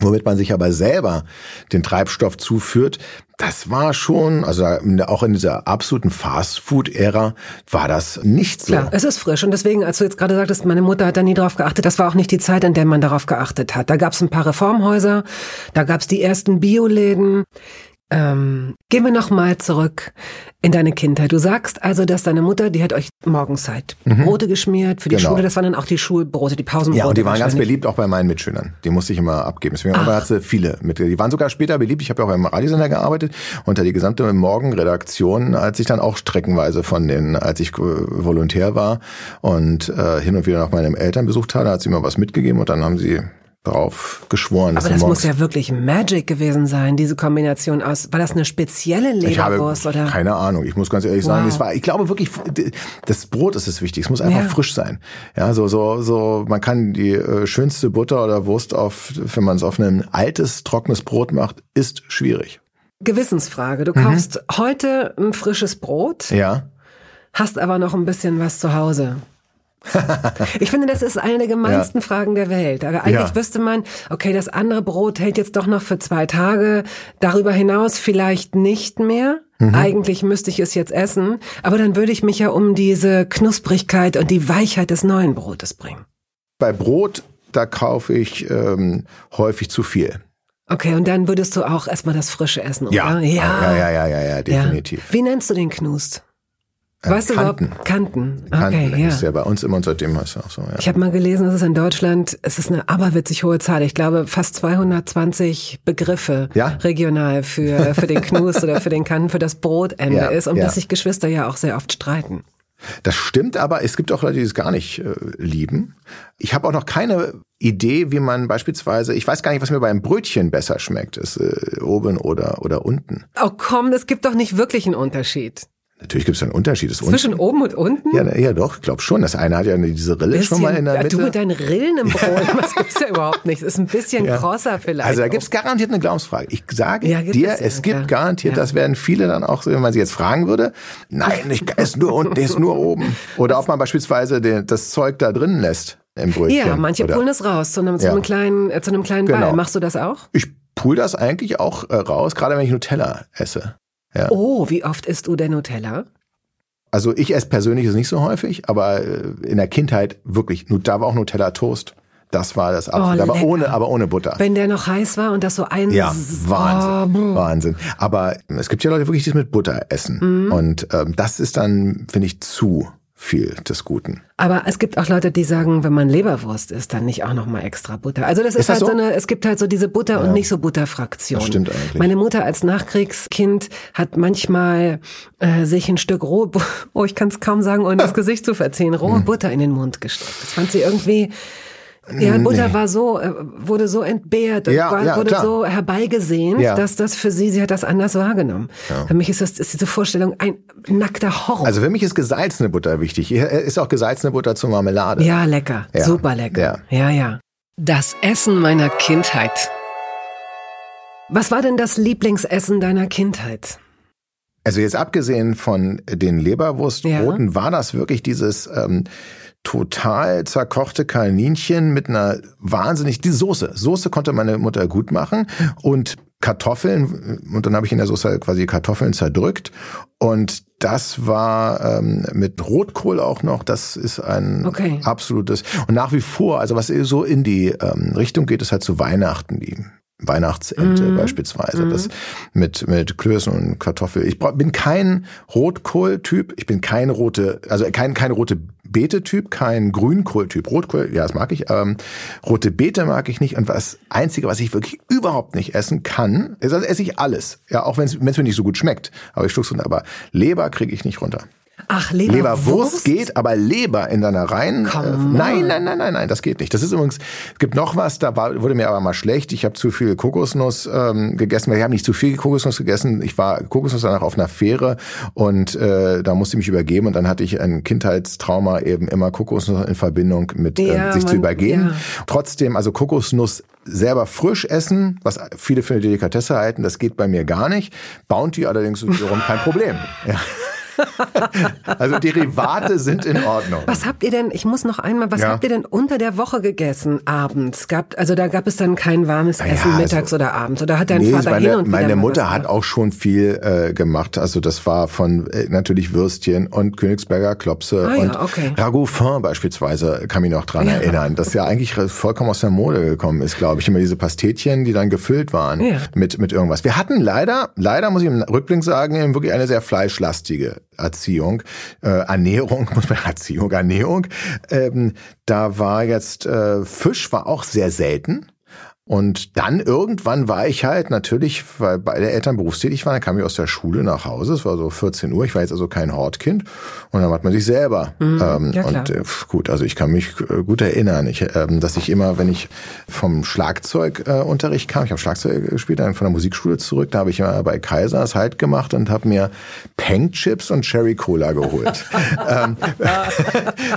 Speaker 2: womit man sich aber selber den Treibstoff zuführt, das war schon, also auch in dieser absoluten Fast-Food-Ära war das nicht so.
Speaker 1: Klar, es ist frisch und deswegen, als du jetzt gerade sagtest, meine Mutter hat da nie drauf geachtet, das war auch nicht die Zeit, in der man darauf geachtet hat. Da gab es ein paar Reformhäuser, da gab es die ersten Bioläden. Ähm, gehen wir noch mal zurück in deine Kindheit. Du sagst also, dass deine Mutter, die hat euch morgens halt mhm. Brote geschmiert für die genau. Schule. Das waren dann auch die Schulbrote, die Pausenbrote.
Speaker 2: Ja, und die waren ganz beliebt auch bei meinen Mitschülern. Die musste ich immer abgeben. Deswegen hat sie viele mit. Die waren sogar später beliebt. Ich habe ja auch beim Radiosender gearbeitet. Unter die gesamte Morgenredaktion, als ich dann auch streckenweise von den, als ich Volontär war und äh, hin und wieder nach meinen Eltern besucht habe, hat sie mir was mitgegeben und dann haben sie drauf geschworen.
Speaker 1: Aber das muss ja wirklich Magic gewesen sein, diese Kombination aus. War das eine spezielle Leberwurst oder?
Speaker 2: Keine Ahnung. Ich muss ganz ehrlich wow. sagen, es war. Ich glaube wirklich, das Brot ist es wichtig. Es muss einfach ja. frisch sein. Ja, so so so. Man kann die äh, schönste Butter oder Wurst auf, wenn man es auf ein altes trockenes Brot macht, ist schwierig.
Speaker 1: Gewissensfrage. Du kaufst mhm. heute ein frisches Brot.
Speaker 2: Ja.
Speaker 1: Hast aber noch ein bisschen was zu Hause. ich finde, das ist eine der gemeinsten ja. Fragen der Welt. Aber eigentlich ja. wüsste man, okay, das andere Brot hält jetzt doch noch für zwei Tage. Darüber hinaus vielleicht nicht mehr. Mhm. Eigentlich müsste ich es jetzt essen. Aber dann würde ich mich ja um diese Knusprigkeit und die Weichheit des neuen Brotes bringen.
Speaker 2: Bei Brot, da kaufe ich ähm, häufig zu viel.
Speaker 1: Okay, und dann würdest du auch erstmal das Frische essen, oder?
Speaker 2: Ja, ja, ja, ja, ja, ja definitiv.
Speaker 1: Wie nennst du den Knust?
Speaker 2: Äh, weißt Kanten.
Speaker 1: du Kanten.
Speaker 2: Okay, Kanten ja. ist ja bei uns immer und seitdem ist es auch so. Ja.
Speaker 1: Ich habe mal gelesen, dass es in Deutschland, es ist eine aberwitzig hohe Zahl. Ich glaube, fast 220 Begriffe ja? regional für, für den Knus oder für den Kanten, für das Brotende ja, ist, um das sich Geschwister ja auch sehr oft streiten.
Speaker 2: Das stimmt, aber es gibt auch Leute, die es gar nicht äh, lieben. Ich habe auch noch keine Idee, wie man beispielsweise, ich weiß gar nicht, was mir beim Brötchen besser schmeckt, ist äh, oben oder oder unten.
Speaker 1: Oh komm, es gibt doch nicht wirklich einen Unterschied.
Speaker 2: Natürlich gibt es einen Unterschied. Das
Speaker 1: Zwischen unten, oben und unten?
Speaker 2: Ja, ja doch, ich glaube schon. Das eine hat ja diese Rille bisschen, schon mal in der Mitte.
Speaker 1: Du mit deinen Rillen im Brot, das gibt's ja überhaupt nicht. Das ist ein bisschen ja. krosser vielleicht.
Speaker 2: Also da gibt's garantiert eine Glaubensfrage. Ich sage ja, dir, es, es gibt ja. garantiert, das werden viele dann auch so, wenn man sie jetzt fragen würde, nein, ich esse nur unten, ist nur oben. Oder ob man beispielsweise den, das Zeug da drin lässt im Brötchen.
Speaker 1: Ja, manche
Speaker 2: oder?
Speaker 1: pullen es raus zu einem, zu einem kleinen, äh, zu einem kleinen Ball. Genau. Machst du das auch?
Speaker 2: Ich pull das eigentlich auch äh, raus, gerade wenn ich Nutella esse.
Speaker 1: Ja. Oh, wie oft isst du denn Nutella?
Speaker 2: Also ich esse persönlich ist nicht so häufig, aber äh, in der Kindheit wirklich, da war auch Nutella Toast. Das war das absolut, oh, aber ohne, aber ohne Butter.
Speaker 1: Wenn der noch heiß war und das so ein
Speaker 2: Ja, Wahnsinn, oh. Wahnsinn. Aber es gibt ja Leute wirklich, die es mit Butter essen. Mhm. Und ähm, das ist dann, finde ich, zu viel des Guten.
Speaker 1: Aber es gibt auch Leute, die sagen, wenn man Leberwurst isst, dann nicht auch noch mal extra Butter. Also das ist, ist das halt so? so? eine, es gibt halt so diese Butter ja. und nicht so Butterfraktion.
Speaker 2: Das stimmt eigentlich.
Speaker 1: Meine Mutter als Nachkriegskind hat manchmal äh, sich ein Stück rohe, oh ich kann es kaum sagen, ohne das Gesicht zu verziehen, rohe hm. Butter in den Mund gesteckt. Das fand sie irgendwie ja, Butter nee. war so, äh, wurde so entbehrt und ja, war, ja, wurde klar. so herbeigesehnt, ja. dass das für sie, sie hat das anders wahrgenommen. Für mich ist das, ist diese Vorstellung ein nackter Horror.
Speaker 2: Also für mich ist gesalzene Butter wichtig. Ist auch gesalzene Butter zur Marmelade.
Speaker 1: Ja, lecker. Super lecker. Ja. ja, Das Essen meiner Kindheit. Was war denn das Lieblingsessen deiner Kindheit?
Speaker 2: Also jetzt abgesehen von den Leberwurstbroten, war das wirklich dieses ähm, total zerkochte Kaninchen mit einer wahnsinnig, die Soße. Soße konnte meine Mutter gut machen und Kartoffeln und dann habe ich in der Soße quasi Kartoffeln zerdrückt und das war ähm, mit Rotkohl auch noch. Das ist ein okay. absolutes und nach wie vor, also was so in die ähm, Richtung geht, ist halt zu Weihnachten die Weihnachtsente mhm. beispielsweise. Mhm. Das mit, mit Klößen und Kartoffel. Ich bin kein Rotkohl-Typ. Ich bin kein rote, also kein, kein rote Beete-Typ, kein Grünkohl-Typ. Rotkohl, ja, das mag ich. Ähm, rote Beete mag ich nicht. Und das Einzige, was ich wirklich überhaupt nicht essen kann, ist, also esse ich alles. Ja, auch wenn es mir nicht so gut schmeckt. Aber ich schluck's runter. Aber Leber kriege ich nicht runter.
Speaker 1: Ach, Leberwurst?
Speaker 2: Leberwurst geht, aber Leber in deiner reinen. Äh, nein, nein, nein, nein, nein, das geht nicht. Das ist übrigens, es gibt noch was, da war, wurde mir aber mal schlecht. Ich habe zu viel Kokosnuss ähm, gegessen. Ich habe nicht zu viel Kokosnuss gegessen. Ich war Kokosnuss danach auf einer Fähre und äh, da musste ich mich übergeben und dann hatte ich ein Kindheitstrauma eben immer Kokosnuss in Verbindung mit äh, ja, sich man, zu übergehen. Ja. Trotzdem, also Kokosnuss selber frisch essen, was viele für eine Delikatesse halten, das geht bei mir gar nicht. Bounty allerdings ist wiederum kein Problem. Ja. Also Derivate sind in Ordnung.
Speaker 1: Was habt ihr denn, ich muss noch einmal, was ja. habt ihr denn unter der Woche gegessen abends? Gab, also da gab es dann kein warmes Essen ja, also mittags also, oder abends? Oder hat dein nee, Vater
Speaker 2: meine,
Speaker 1: hin und
Speaker 2: Meine Mutter hat auch schon viel äh, gemacht. Also das war von äh, natürlich Würstchen und Königsberger Klopse ah, und ja, okay. Ragoufin beispielsweise, kann mich noch dran ja. erinnern, das ja eigentlich vollkommen aus der Mode gekommen ist, glaube ich. Immer diese Pastetchen, die dann gefüllt waren mit, mit irgendwas. Wir hatten leider, leider muss ich im Rückblick sagen, wirklich eine sehr fleischlastige Erziehung, äh, Ernährung, muss man Erziehung, Ernährung. Ähm, da war jetzt äh, Fisch war auch sehr selten. Und dann irgendwann war ich halt natürlich, weil beide Eltern berufstätig waren, dann kam ich aus der Schule nach Hause, es war so 14 Uhr, ich war jetzt also kein Hortkind und dann hat man sich selber. Mhm, ähm, ja, und äh, gut, also ich kann mich äh, gut erinnern, ich, ähm, dass ich immer, wenn ich vom Schlagzeugunterricht äh, kam, ich habe Schlagzeug gespielt, dann von der Musikschule zurück, da habe ich immer bei Kaisers halt gemacht und habe mir Peng Chips und Cherry Cola geholt. ähm,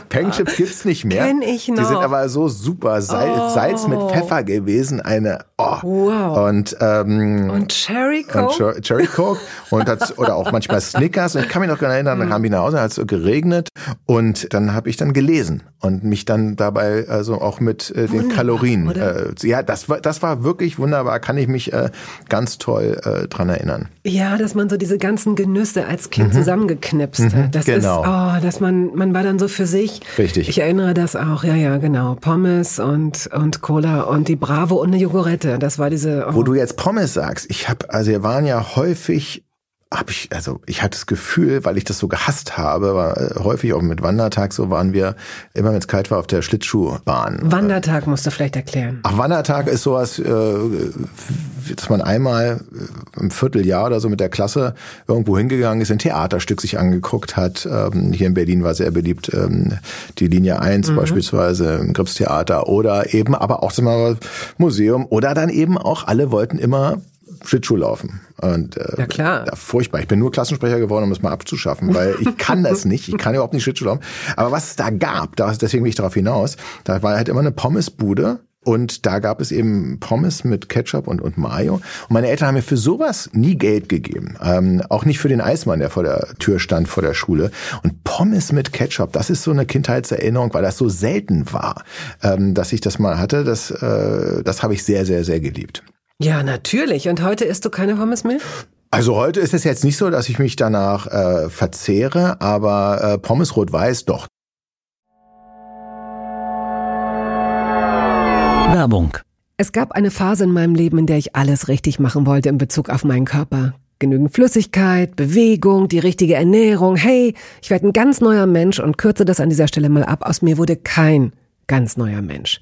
Speaker 2: Peng Chips gibt's nicht mehr.
Speaker 1: Kenn ich noch.
Speaker 2: Die sind aber so super Salz, oh. Salz mit Pfeffer gewesen eine oh. Wow. Und, ähm,
Speaker 1: und Cherry Coke?
Speaker 2: Und Cherry Coke und das, oder auch manchmal Snickers. Und ich kann mich noch gerne erinnern, dann kam ich nach Hause, hat es geregnet und dann habe ich dann gelesen und mich dann dabei also auch mit äh, den Kalorien. Äh, ja, das war das war wirklich wunderbar. Kann ich mich äh, ganz toll äh, dran erinnern.
Speaker 1: Ja, dass man so diese ganzen Genüsse als Kind mhm. zusammengeknipst hat. Mhm, das genau. ist, oh, dass man man war dann so für sich.
Speaker 2: Richtig.
Speaker 1: Ich erinnere das auch. Ja, ja, genau. Pommes und und Cola und die Bravo und eine Joghurette. Das war diese.
Speaker 2: Oh. Wo du jetzt Pommes sagst, ich habe, also wir waren ja häufig habe ich, also ich hatte das Gefühl, weil ich das so gehasst habe, war äh, häufig auch mit Wandertag so waren wir immer, wenn es kalt war, auf der Schlittschuhbahn.
Speaker 1: Wandertag musst du vielleicht erklären.
Speaker 2: Ach, Wandertag ist sowas, äh, dass man einmal äh, im Vierteljahr oder so mit der Klasse irgendwo hingegangen ist, ein Theaterstück sich angeguckt hat. Ähm, hier in Berlin war sehr beliebt ähm, die Linie 1 mhm. beispielsweise im Grips Theater oder eben aber auch mal Museum oder dann eben auch alle wollten immer Schlittschuh laufen. Und,
Speaker 1: äh, ja, klar.
Speaker 2: Ja, furchtbar. Ich bin nur Klassensprecher geworden, um es mal abzuschaffen, weil ich kann das nicht. Ich kann überhaupt nicht Schlittschuh laufen. Aber was es da gab, da, deswegen will ich darauf hinaus, da war halt immer eine Pommesbude und da gab es eben Pommes mit Ketchup und, und Mayo. Und meine Eltern haben mir für sowas nie Geld gegeben. Ähm, auch nicht für den Eismann, der vor der Tür stand, vor der Schule. Und Pommes mit Ketchup, das ist so eine Kindheitserinnerung, weil das so selten war, ähm, dass ich das mal hatte. Das, äh, das habe ich sehr, sehr, sehr geliebt.
Speaker 1: Ja, natürlich. Und heute isst du keine Pommes mehr?
Speaker 2: Also heute ist es jetzt nicht so, dass ich mich danach äh, verzehre, aber äh, Pommes rot-weiß doch.
Speaker 1: Werbung. Es gab eine Phase in meinem Leben, in der ich alles richtig machen wollte in Bezug auf meinen Körper. Genügend Flüssigkeit, Bewegung, die richtige Ernährung. Hey, ich werde ein ganz neuer Mensch und kürze das an dieser Stelle mal ab. Aus mir wurde kein ganz neuer Mensch.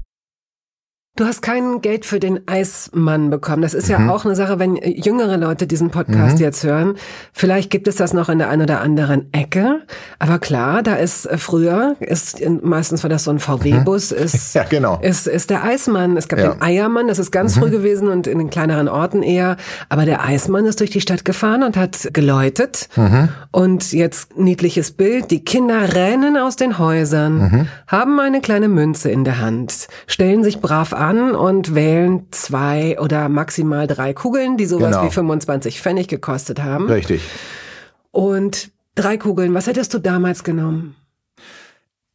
Speaker 1: Du hast kein Geld für den Eismann bekommen. Das ist mhm. ja auch eine Sache, wenn jüngere Leute diesen Podcast mhm. jetzt hören. Vielleicht gibt es das noch in der einen oder anderen Ecke. Aber klar, da ist äh, früher, ist meistens war das so ein VW-Bus, mhm. ist, ja, genau. ist, ist der Eismann. Es gab ja. den Eiermann, das ist ganz mhm. früh gewesen und in den kleineren Orten eher. Aber der Eismann ist durch die Stadt gefahren und hat geläutet. Mhm. Und jetzt niedliches Bild. Die Kinder rennen aus den Häusern, haben eine kleine Münze in der Hand, stellen sich brav an und wählen zwei oder maximal drei Kugeln, die sowas genau. wie 25 Pfennig gekostet haben.
Speaker 2: Richtig.
Speaker 1: Und drei Kugeln, was hättest du damals genommen?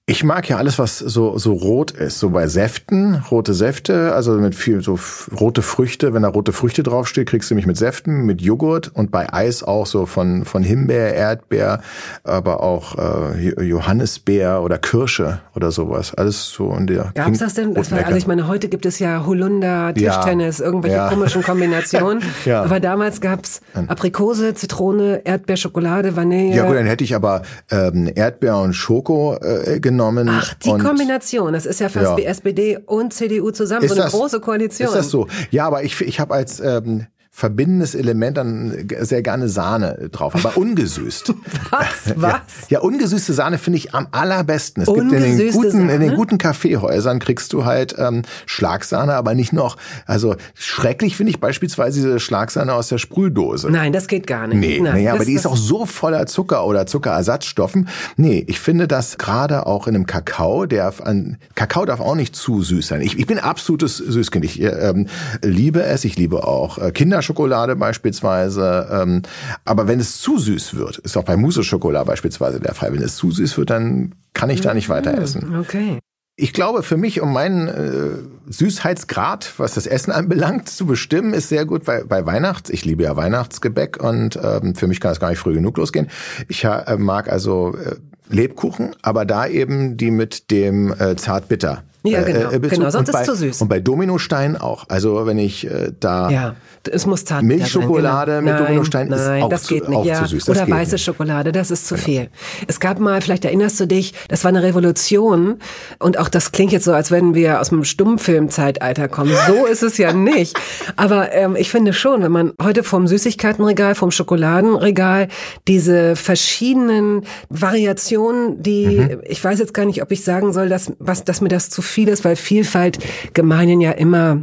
Speaker 2: Ich mag ja alles, was so, so rot ist. So bei Säften, rote Säfte, also mit viel so rote Früchte. Wenn da rote Früchte draufsteht, kriegst du mich mit Säften, mit Joghurt und bei Eis auch so von, von Himbeer, Erdbeer, aber auch äh, Johannisbeer oder Kirsche oder sowas. Alles so in der.
Speaker 1: Gab's das denn? Das war, also ich meine, heute gibt es ja Holunder, Tischtennis, ja. irgendwelche ja. komischen Kombinationen. ja. Aber damals gab's Aprikose, Zitrone, Erdbeer, Schokolade, Vanille.
Speaker 2: Ja gut, dann hätte ich aber ähm, Erdbeer und Schoko äh, genommen genommen.
Speaker 1: Ach, die Kombination, das ist ja fast ja. wie SPD und CDU zusammen, ist so eine das, große Koalition.
Speaker 2: Ist das so? Ja, aber ich, ich habe als ähm, verbindendes Element dann sehr gerne Sahne drauf, aber ungesüßt.
Speaker 1: Was? Was?
Speaker 2: Ja, ja ungesüßte Sahne finde ich am allerbesten. Es gibt in den guten, Sahne? in den guten Kaffeehäusern kriegst du halt ähm, Schlagsahne, aber nicht noch. Also schrecklich finde ich beispielsweise diese Schlagsahne aus der Sprühdose.
Speaker 1: Nein, das geht gar nicht.
Speaker 2: Nee,
Speaker 1: Nein,
Speaker 2: nee aber die ist auch so voller Zucker oder Zuckerersatzstoffen. Nee, ich finde das gerade auch in einem Kakao, der an Kakao darf auch nicht zu süß sein. Ich, ich bin absolutes Süßkind. Ich ähm, liebe es. Ich liebe auch äh, Kinder Schokolade beispielsweise. Ähm, aber wenn es zu süß wird, ist auch bei Mousse-Schokolade beispielsweise der Fall. Wenn es zu süß wird, dann kann ich da nicht weiter mhm. essen.
Speaker 1: Okay.
Speaker 2: Ich glaube, für mich, um meinen äh, Süßheitsgrad, was das Essen anbelangt, zu bestimmen, ist sehr gut bei, bei Weihnachts. Ich liebe ja Weihnachtsgebäck und ähm, für mich kann es gar nicht früh genug losgehen. Ich äh, mag also äh, Lebkuchen, aber da eben die mit dem äh, Zartbitter.
Speaker 1: Ja, genau. Äh, genau. Sonst
Speaker 2: bei,
Speaker 1: ist es zu süß.
Speaker 2: Und bei Dominostein auch. Also wenn ich äh, da
Speaker 1: ja. Es muss zart
Speaker 2: Milchschokolade
Speaker 1: sein,
Speaker 2: genau. mit Dominostein
Speaker 1: nein,
Speaker 2: ist auch,
Speaker 1: das
Speaker 2: zu,
Speaker 1: geht nicht, ja.
Speaker 2: zu süß.
Speaker 1: Oder weiße nicht. Schokolade, das ist zu genau. viel. Es gab mal, vielleicht erinnerst du dich, das war eine Revolution und auch das klingt jetzt so, als wenn wir aus dem Stummfilmzeitalter kommen. So ist es ja nicht. Aber ähm, ich finde schon, wenn man heute vom Süßigkeitenregal, vom Schokoladenregal diese verschiedenen Variationen, die mhm. ich weiß jetzt gar nicht, ob ich sagen soll, dass was, dass mir das zu viel ist, weil Vielfalt gemeinen ja immer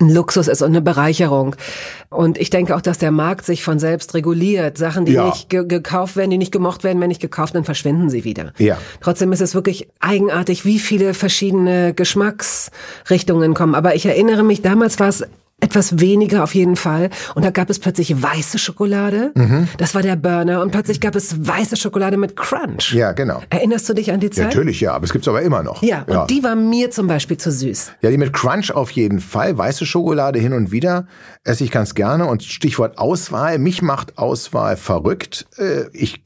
Speaker 1: ein Luxus ist und eine Bereicherung. Und ich denke auch, dass der Markt sich von selbst reguliert. Sachen, die ja. nicht ge gekauft werden, die nicht gemocht werden, wenn nicht gekauft, dann verschwinden sie wieder.
Speaker 2: Ja.
Speaker 1: Trotzdem ist es wirklich eigenartig, wie viele verschiedene Geschmacksrichtungen kommen. Aber ich erinnere mich, damals war es etwas weniger auf jeden Fall. Und da gab es plötzlich weiße Schokolade. Mhm. Das war der Burner. Und plötzlich gab es weiße Schokolade mit Crunch.
Speaker 2: Ja, genau.
Speaker 1: Erinnerst du dich an die Zeit?
Speaker 2: Natürlich, ja. Aber es gibt's aber immer noch.
Speaker 1: Ja, und ja. die war mir zum Beispiel zu süß.
Speaker 2: Ja, die mit Crunch auf jeden Fall. Weiße Schokolade hin und wieder esse ich ganz gerne. Und Stichwort Auswahl. Mich macht Auswahl verrückt. Äh, ich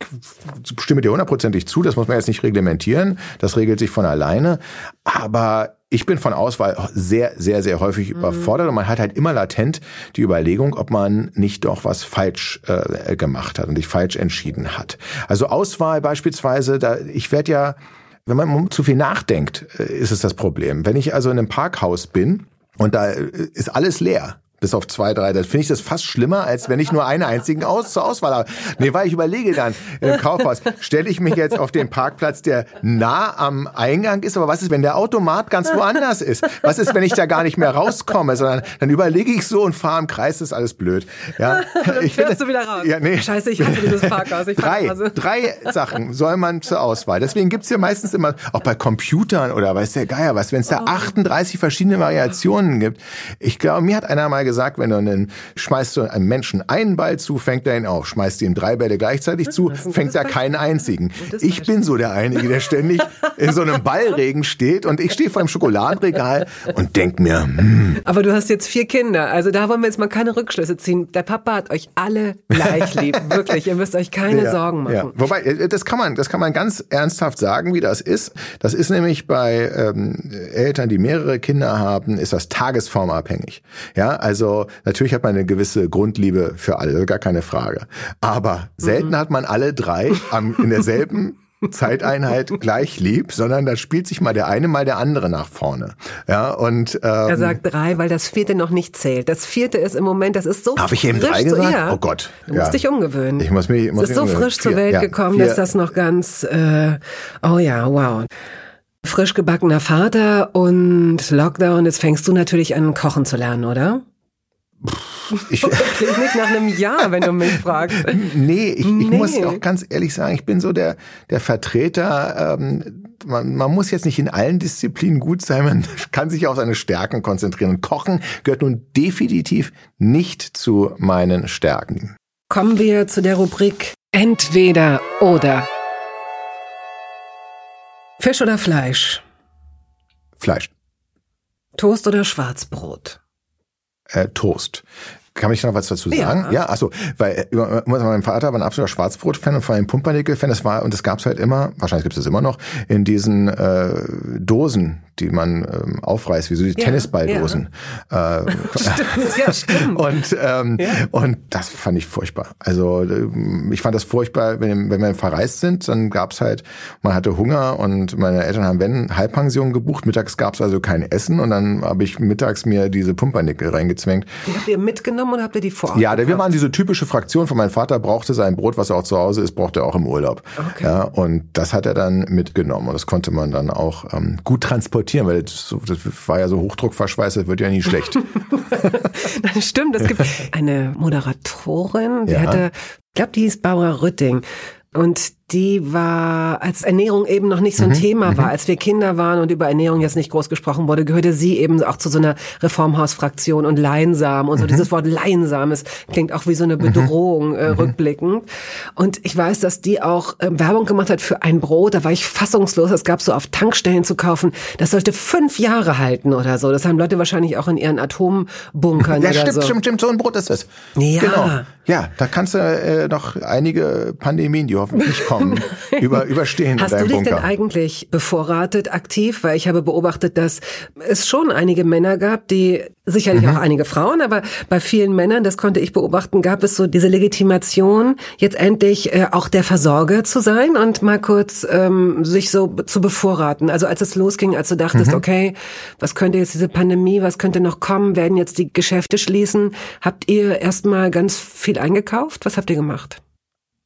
Speaker 2: stimme dir hundertprozentig zu. Das muss man jetzt nicht reglementieren. Das regelt sich von alleine. Aber ich bin von Auswahl sehr, sehr, sehr häufig mhm. überfordert und man hat halt immer latent die Überlegung, ob man nicht doch was falsch äh, gemacht hat und sich falsch entschieden hat. Also Auswahl beispielsweise, da ich werde ja, wenn man zu viel nachdenkt, äh, ist es das Problem. Wenn ich also in einem Parkhaus bin und da äh, ist alles leer, bis auf zwei, drei. Das finde ich das fast schlimmer, als wenn ich nur einen einzigen aus zur Auswahl habe. Nee, weil ich überlege dann im Kaufhaus, stelle ich mich jetzt auf den Parkplatz, der nah am Eingang ist, aber was ist, wenn der Automat ganz woanders ist? Was ist, wenn ich da gar nicht mehr rauskomme, sondern dann überlege ich so und fahre im Kreis, das ist alles blöd. Ja,
Speaker 1: dann ich fährst du wieder raus. Ja, nee. Scheiße, ich hasse dieses Parkhaus. Ich
Speaker 2: drei, also. drei Sachen soll man zur Auswahl. Deswegen gibt's hier meistens immer, auch bei Computern oder weiß der Geier was, wenn es da 38 verschiedene Variationen gibt. Ich glaube, mir hat einer mal gesagt, gesagt, wenn du einen, schmeißt du einem Menschen einen Ball zu, fängt er ihn auf. Schmeißt du ihm drei Bälle gleichzeitig zu, fängt er keinen einzigen. Ich bin so der Einige, der ständig in so einem Ballregen steht und ich stehe vor einem Schokoladenregal und denk mir, hm.
Speaker 1: Aber du hast jetzt vier Kinder, also da wollen wir jetzt mal keine Rückschlüsse ziehen. Der Papa hat euch alle gleich lieb, wirklich. Ihr müsst euch keine ja, Sorgen machen. Ja.
Speaker 2: Wobei, äh, das kann man, das kann man ganz ernsthaft sagen, wie das ist. Das ist nämlich bei ähm, Eltern, die mehrere Kinder haben, ist das tagesformabhängig. Ja, also also natürlich hat man eine gewisse Grundliebe für alle, gar keine Frage. Aber selten mhm. hat man alle drei am, in derselben Zeiteinheit gleich lieb, sondern da spielt sich mal der eine, mal der andere nach vorne. Ja, und
Speaker 1: ähm, Er sagt drei, weil das vierte noch nicht zählt. Das vierte ist im Moment, das ist so
Speaker 2: Habe ich eben drei gesagt?
Speaker 1: Ja.
Speaker 2: Oh Gott.
Speaker 1: Du musst dich umgewöhnen.
Speaker 2: Ich muss mich, muss
Speaker 1: es ist so frisch vier, zur Welt ja, gekommen, vier. dass das noch ganz, äh, oh ja, wow. Frisch gebackener Vater und Lockdown, jetzt fängst du natürlich an, kochen zu lernen, oder? Ich, Klingt nicht nach einem Jahr, wenn du mich fragst.
Speaker 2: Nee, ich, nee. ich muss auch ganz ehrlich sagen, ich bin so der, der Vertreter. Ähm, man, man muss jetzt nicht in allen Disziplinen gut sein, man kann sich auf seine Stärken konzentrieren. Und Kochen gehört nun definitiv nicht zu meinen Stärken.
Speaker 1: Kommen wir zu der Rubrik Entweder oder. Fisch oder Fleisch?
Speaker 2: Fleisch.
Speaker 1: Toast oder Schwarzbrot?
Speaker 2: Äh, Toast. Kann ich noch was dazu sagen? Ja, ja achso, weil äh, mein Vater war ein absoluter Schwarzbrot-Fan und vor allem Pumpernickel-Fan. Das war und das gab's halt immer, wahrscheinlich gibt es immer noch in diesen äh, Dosen, die man ähm, aufreißt, wie so die ja, Tennisballdosen. Ja. Äh, stimmt, ja, stimmt. und, ähm, ja. und das fand ich furchtbar. Also ich fand das furchtbar, wenn, wenn wir verreist sind, dann gab's halt, man hatte Hunger und meine Eltern haben wenn Halbpension gebucht. Mittags gab's also kein Essen und dann habe ich mittags mir diese Pumpernickel reingezwängt.
Speaker 1: Die habt ihr mitgenommen oder habt ihr die vor?
Speaker 2: Ja, wir waren diese typische Fraktion von meinem Vater, brauchte sein Brot, was er auch zu Hause ist, brauchte er auch im Urlaub. Okay. Ja, und das hat er dann mitgenommen und das konnte man dann auch ähm, gut transportieren transportieren, weil das, das war ja so Hochdruckverschweiß, das wird ja nie schlecht.
Speaker 1: das stimmt, es gibt eine Moderatorin, die ja. hatte, ich glaube, die hieß Barbara Rütting. Und die war, als Ernährung eben noch nicht so ein mhm, Thema war, mhm. als wir Kinder waren und über Ernährung jetzt nicht groß gesprochen wurde, gehörte sie eben auch zu so einer Reformhausfraktion und Leinsam und so. Mhm. Dieses Wort Leinsam ist, klingt auch wie so eine mhm. Bedrohung äh, mhm. rückblickend. Und ich weiß, dass die auch äh, Werbung gemacht hat für ein Brot. Da war ich fassungslos. Es gab so auf Tankstellen zu kaufen. Das sollte fünf Jahre halten oder so. Das haben Leute wahrscheinlich auch in ihren Atombunkern
Speaker 2: ja,
Speaker 1: oder
Speaker 2: stimmt,
Speaker 1: so.
Speaker 2: Stimmt, stimmt, so ein Brot ist es. Ja. Genau. Ja, da kannst du äh, noch einige Pandemien, die hoffentlich kommen über, überstehen.
Speaker 1: Hast du dich Bunker. denn eigentlich bevorratet aktiv? Weil ich habe beobachtet, dass es schon einige Männer gab, die sicherlich mhm. auch einige Frauen, aber bei vielen Männern, das konnte ich beobachten, gab es so diese Legitimation, jetzt endlich äh, auch der Versorger zu sein und mal kurz ähm, sich so zu bevorraten. Also als es losging, als du dachtest, mhm. okay, was könnte jetzt diese Pandemie, was könnte noch kommen, werden jetzt die Geschäfte schließen, habt ihr erstmal ganz viel eingekauft? Was habt ihr gemacht?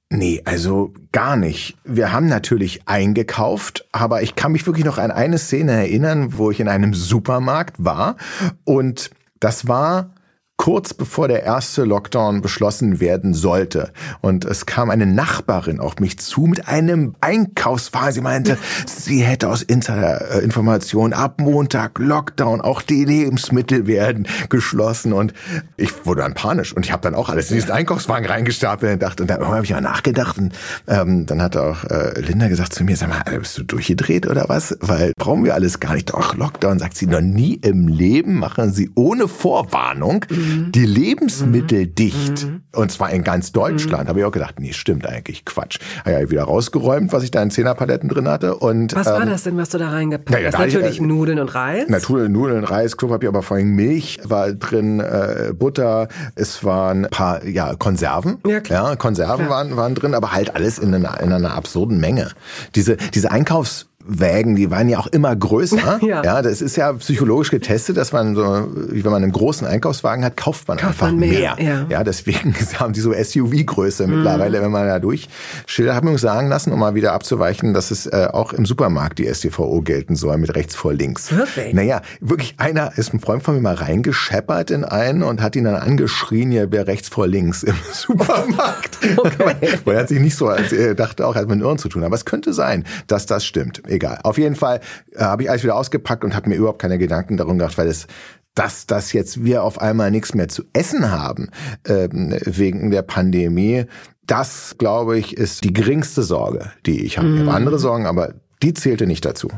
Speaker 2: Nee, also gar nicht. Wir haben natürlich eingekauft, aber ich kann mich wirklich noch an eine Szene erinnern, wo ich in einem Supermarkt war und das war kurz bevor der erste Lockdown beschlossen werden sollte. Und es kam eine Nachbarin auf mich zu mit einem Einkaufswagen. Sie meinte, sie hätte aus Insider-Informationen ab Montag Lockdown, auch die Lebensmittel werden geschlossen. Und ich wurde dann panisch und ich habe dann auch alles in diesen Einkaufswagen reingestapelt und dachte, und dann habe ich mal nachgedacht. Und ähm, dann hat auch äh, Linda gesagt zu mir, sag mal, bist du durchgedreht oder was? Weil brauchen wir alles gar nicht. Doch, Lockdown, sagt sie, noch nie im Leben machen sie ohne Vorwarnung mhm. Die Lebensmittel mhm. dicht. Mhm. Und zwar in ganz Deutschland. Mhm. Habe ich auch gedacht, nee, stimmt eigentlich, Quatsch. Habe ja wieder rausgeräumt, was ich da in Zehnerpaletten drin hatte. Und,
Speaker 1: was ähm, war das denn, was du da reingepackt hast? Ja, da natürlich ich, äh, Nudeln und Reis?
Speaker 2: Natürlich Nudeln, Reis, Klopapier, aber vor allem Milch war drin, äh, Butter, es waren ein paar ja, Konserven. Ja, klar. Ja, Konserven waren, waren drin, aber halt alles in einer, in einer absurden Menge. Diese, diese Einkaufs Wägen, die waren ja auch immer größer. ja. ja, das ist ja psychologisch getestet, dass man so, wie wenn man einen großen Einkaufswagen hat, kauft man kauft einfach man mehr. mehr. Ja. ja, deswegen haben die so SUV-Größe mhm. mittlerweile, wenn man da durchschildert. Habe mir sagen lassen, um mal wieder abzuweichen, dass es äh, auch im Supermarkt die STVO gelten soll, mit rechts vor links. Wirklich? Naja, wirklich einer ist ein Freund von mir mal reingescheppert in einen und hat ihn dann angeschrien, ja, wer rechts vor links im Supermarkt. Okay. Weil er hat sich nicht so, als er dachte auch, er hat mit Irren zu tun. Aber es könnte sein, dass das stimmt egal. Auf jeden Fall äh, habe ich alles wieder ausgepackt und habe mir überhaupt keine Gedanken darum gemacht, weil es dass das jetzt wir auf einmal nichts mehr zu essen haben ähm, wegen der Pandemie, das glaube ich ist die geringste Sorge, die ich habe. Mm. Ich habe mhm. andere Sorgen, aber die zählte nicht dazu.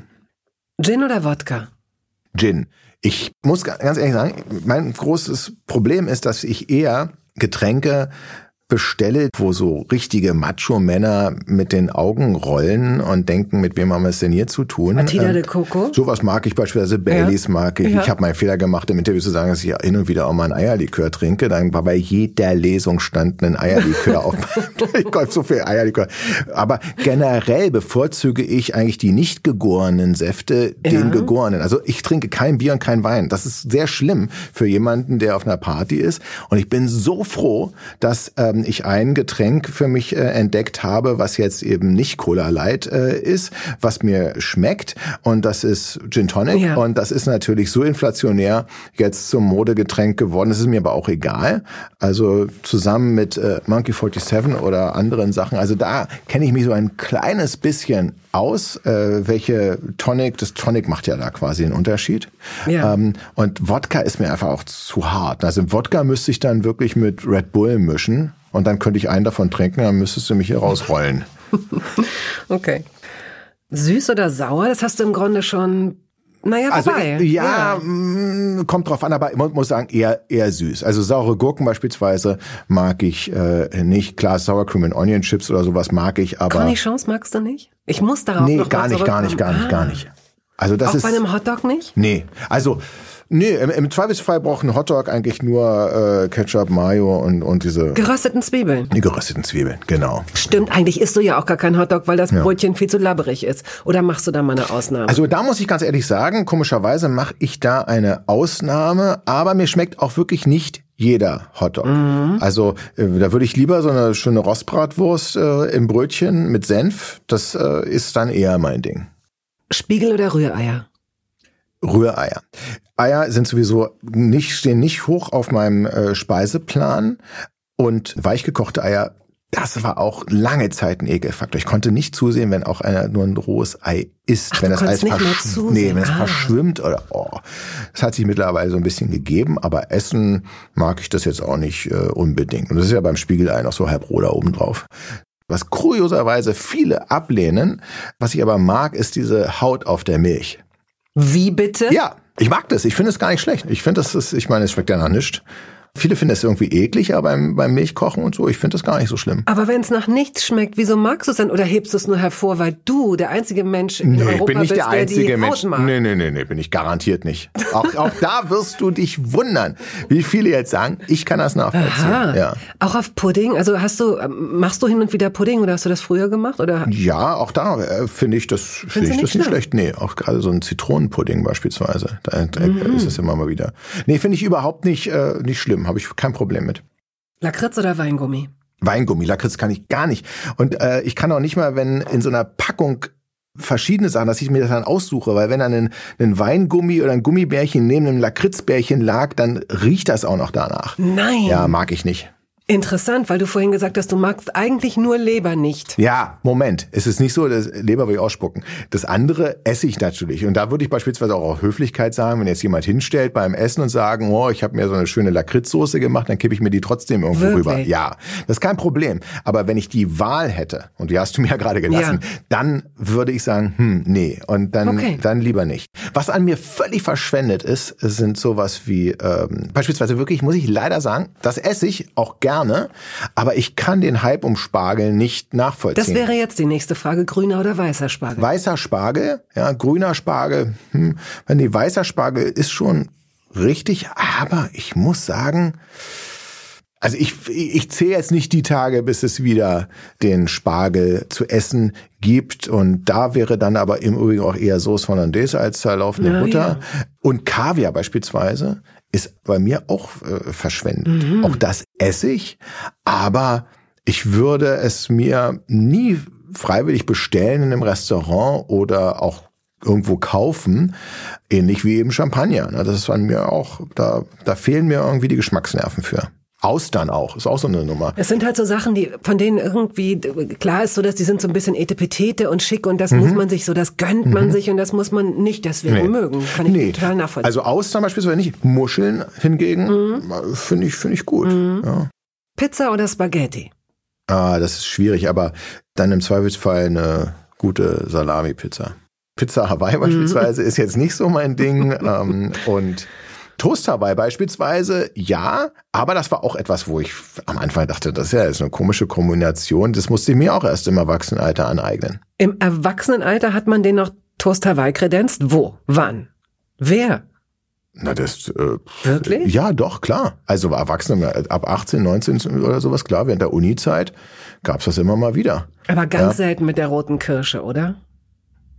Speaker 1: Gin oder Wodka?
Speaker 2: Gin. Ich muss ganz ehrlich sagen, mein großes Problem ist, dass ich eher Getränke bestelle, wo so richtige Macho-Männer mit den Augen rollen und denken, mit wem haben wir es denn hier zu tun?
Speaker 1: Martina ähm, de Coco?
Speaker 2: Sowas mag ich beispielsweise, Baileys ja. mag ich. Ja. Ich habe meinen Fehler gemacht, im Interview zu sagen, dass ich hin und wieder auch mal ein Eierlikör trinke. Dann war bei jeder Lesung stand ein Eierlikör auf. ich kaufe so viel Eierlikör. Aber generell bevorzuge ich eigentlich die nicht gegorenen Säfte ja. den gegorenen. Also ich trinke kein Bier und kein Wein. Das ist sehr schlimm für jemanden, der auf einer Party ist. Und ich bin so froh, dass ähm, ich ein Getränk für mich äh, entdeckt habe, was jetzt eben nicht Cola Light äh, ist, was mir schmeckt und das ist Gin Tonic ja. und das ist natürlich so inflationär jetzt zum Modegetränk geworden. Das ist mir aber auch egal. Also zusammen mit äh, Monkey 47 oder anderen Sachen. Also da kenne ich mich so ein kleines bisschen aus, äh, welche Tonic, das Tonic macht ja da quasi einen Unterschied. Ja. Ähm, und Wodka ist mir einfach auch zu hart. Also im Wodka müsste ich dann wirklich mit Red Bull mischen und dann könnte ich einen davon trinken, dann müsstest du mich hier rausrollen.
Speaker 1: okay. Süß oder sauer, das hast du im Grunde schon naja,
Speaker 2: also ja, ja, mm, kommt drauf an, aber man muss sagen, eher eher süß. Also saure Gurken beispielsweise mag ich äh, nicht. Klar, Sour Cream and Onion Chips oder sowas mag ich, aber
Speaker 1: Cornichons magst du nicht? Ich muss darauf
Speaker 2: nee,
Speaker 1: noch
Speaker 2: gar nicht, gar nicht, gar nicht, gar nicht. Also das
Speaker 1: Auch
Speaker 2: ist
Speaker 1: bei einem Hotdog nicht?
Speaker 2: Nee, also Nee, im, im Zweifelsfall braucht ein Hotdog eigentlich nur äh, Ketchup, Mayo und, und diese...
Speaker 1: Gerösteten Zwiebeln.
Speaker 2: Die gerösteten Zwiebeln, genau.
Speaker 1: Stimmt, eigentlich isst du ja auch gar kein Hotdog, weil das ja. Brötchen viel zu labberig ist. Oder machst du da mal eine Ausnahme?
Speaker 2: Also da muss ich ganz ehrlich sagen, komischerweise mache ich da eine Ausnahme, aber mir schmeckt auch wirklich nicht jeder Hotdog. Mhm. Also äh, da würde ich lieber so eine schöne Rostbratwurst äh, im Brötchen mit Senf. Das äh, ist dann eher mein Ding.
Speaker 1: Spiegel oder Rühreier?
Speaker 2: Rühreier. Eier sind sowieso nicht, stehen nicht hoch auf meinem äh, Speiseplan. Und weichgekochte Eier, das war auch lange Zeit ein Ekelfaktor. Ich konnte nicht zusehen, wenn auch einer nur ein rohes Ei isst,
Speaker 1: Ach,
Speaker 2: wenn das
Speaker 1: Eis
Speaker 2: versch nee, wenn es ah. verschwimmt oder oh. Das hat sich mittlerweile so ein bisschen gegeben, aber essen mag ich das jetzt auch nicht äh, unbedingt. Und das ist ja beim Spiegelei noch so halb roter obendrauf. Was kurioserweise viele ablehnen, was ich aber mag, ist diese Haut auf der Milch.
Speaker 1: Wie bitte?
Speaker 2: Ja, ich mag das. Ich finde es gar nicht schlecht. Ich finde, das ist, ich meine, es schmeckt ja nach nichts. Viele finden es irgendwie ekliger beim, beim Milchkochen und so. Ich finde das gar nicht so schlimm.
Speaker 1: Aber wenn es nach nichts schmeckt, wieso magst du es dann? Oder hebst du es nur hervor, weil du der einzige Mensch in
Speaker 2: nee,
Speaker 1: Europa
Speaker 2: ich bin nicht
Speaker 1: bist,
Speaker 2: der einzige
Speaker 1: der
Speaker 2: Mensch.
Speaker 1: Mag.
Speaker 2: Nee, nee, nee, nee, bin ich garantiert nicht. Auch, auch da wirst du dich wundern, wie viele jetzt sagen, ich kann das nachvollziehen. Aha. Ja.
Speaker 1: Auch auf Pudding? Also hast du, ähm, machst du hin und wieder Pudding oder hast du das früher gemacht? Oder?
Speaker 2: Ja, auch da äh, finde ich das, finde ich das nicht schlecht. Nee, auch gerade so ein Zitronenpudding beispielsweise. Da, da mhm. ist es immer mal wieder. Nee, finde ich überhaupt nicht, äh, nicht schlimm. Habe ich kein Problem mit.
Speaker 1: Lakritz oder Weingummi?
Speaker 2: Weingummi, Lakritz kann ich gar nicht. Und äh, ich kann auch nicht mal, wenn in so einer Packung verschiedene Sachen, dass ich mir das dann aussuche, weil wenn dann ein, ein Weingummi oder ein Gummibärchen neben einem Lakritzbärchen lag, dann riecht das auch noch danach.
Speaker 1: Nein.
Speaker 2: Ja, mag ich nicht.
Speaker 1: Interessant, weil du vorhin gesagt hast, du magst eigentlich nur Leber nicht.
Speaker 2: Ja, Moment. Es ist nicht so, das Leber will ich ausspucken. Das andere esse ich natürlich. Und da würde ich beispielsweise auch auf Höflichkeit sagen, wenn jetzt jemand hinstellt beim Essen und sagen, oh, ich habe mir so eine schöne Lakritzsoße gemacht, dann kippe ich mir die trotzdem irgendwo
Speaker 1: Wirklich?
Speaker 2: rüber. Ja, das ist kein Problem. Aber wenn ich die Wahl hätte, und die hast du mir ja gerade gelassen,
Speaker 1: Ja.
Speaker 2: dann würde ich sagen, hm, nee. Und dann,
Speaker 1: Okay.
Speaker 2: dann lieber nicht. Was an mir völlig verschwendet ist, sind sowas wie, ähm, beispielsweise wirklich, muss ich leider sagen, das esse ich auch gerne, aber ich kann den Hype um Spargel nicht nachvollziehen.
Speaker 1: Das wäre jetzt die nächste Frage, grüner oder weißer Spargel?
Speaker 2: Weißer Spargel, ja, grüner Spargel, hm, wenn die weißer Spargel ist schon richtig, aber ich muss sagen, also ich, ich zähle jetzt nicht die Tage, bis es wieder den Spargel zu essen gibt. Und da wäre dann aber im Übrigen auch eher Sauce Hollandaise als zerlaufene
Speaker 1: Na
Speaker 2: Butter. Und Kaviar beispielsweise ist bei mir auch äh, verschwendet. Auch das esse ich, aber ich würde es mir nie freiwillig bestellen in einem Restaurant oder auch irgendwo kaufen, ähnlich wie eben Champagner. ne? Das ist an mir auch, da, da fehlen mir irgendwie die Geschmacksnerven für. Austern auch, ist auch so eine Nummer.
Speaker 1: Es sind halt so Sachen, die von denen irgendwie klar ist, so dass die sind so ein bisschen etepetete und schick und
Speaker 2: Mhm.
Speaker 1: das muss man sich so, das gönnt man sich und das muss man nicht deswegen mögen. Kann ich
Speaker 2: Nee.
Speaker 1: total nachvollziehen.
Speaker 2: Also Austern beispielsweise nicht. Muscheln hingegen
Speaker 1: Mhm.
Speaker 2: finde ich, finde ich gut. Ja.
Speaker 1: Pizza oder Spaghetti?
Speaker 2: Ah, das ist schwierig, aber dann im Zweifelsfall eine gute Salami-Pizza. Pizza Hawaii
Speaker 1: Mhm.
Speaker 2: beispielsweise ist jetzt nicht so mein Ding. ähm, und Toast Hawaii beispielsweise, ja, aber das war auch etwas, wo ich am Anfang dachte, das ist ja jetzt eine komische Kombination. Das musste ich mir auch erst im Erwachsenenalter aneignen.
Speaker 1: Im Erwachsenenalter hat man den noch Toast Hawaii kredenzt? Wo? Wann? Wer?
Speaker 2: Na, das, äh,
Speaker 1: Wirklich?
Speaker 2: Ja, doch, klar. Also Erwachsene ab 18, 19 oder sowas, klar, während der Uni-Zeit gab's das immer mal wieder.
Speaker 1: Aber ganz selten mit der roten Kirsche, oder?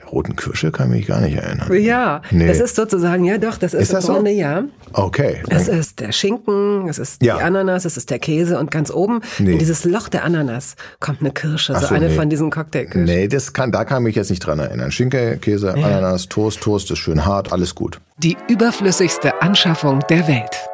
Speaker 2: Der roten Kirsche kann ich mich gar nicht erinnern.
Speaker 1: Ja,
Speaker 2: Nee.
Speaker 1: das ist sozusagen, ja doch, das ist,
Speaker 2: Ist das
Speaker 1: im
Speaker 2: so?
Speaker 1: Ja.
Speaker 2: Okay.
Speaker 1: Es ist der Schinken, es ist
Speaker 2: Ja.
Speaker 1: die Ananas, es ist der Käse und ganz oben
Speaker 2: Nee.
Speaker 1: in dieses Loch der Ananas kommt eine Kirsche,
Speaker 2: Ach
Speaker 1: so,
Speaker 2: so,
Speaker 1: eine
Speaker 2: nee.
Speaker 1: von diesen Cocktailkirschen.
Speaker 2: Nee, das kann, da kann ich mich jetzt nicht dran erinnern. Schinke, Käse, Ananas, Toast, Toast ist schön hart, alles gut.
Speaker 1: Die überflüssigste Anschaffung der Welt.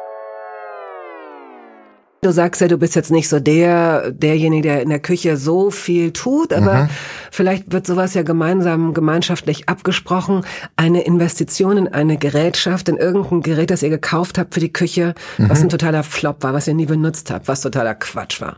Speaker 1: Du sagst ja, du bist jetzt nicht so der, derjenige, der in der Küche so viel tut, aber
Speaker 2: Mhm.
Speaker 1: vielleicht wird sowas ja gemeinsam, gemeinschaftlich abgesprochen. Eine Investition in eine Gerätschaft, in irgendein Gerät, das ihr gekauft habt für die Küche, was
Speaker 2: Mhm.
Speaker 1: ein totaler Flop war, was ihr nie benutzt habt, was totaler Quatsch war.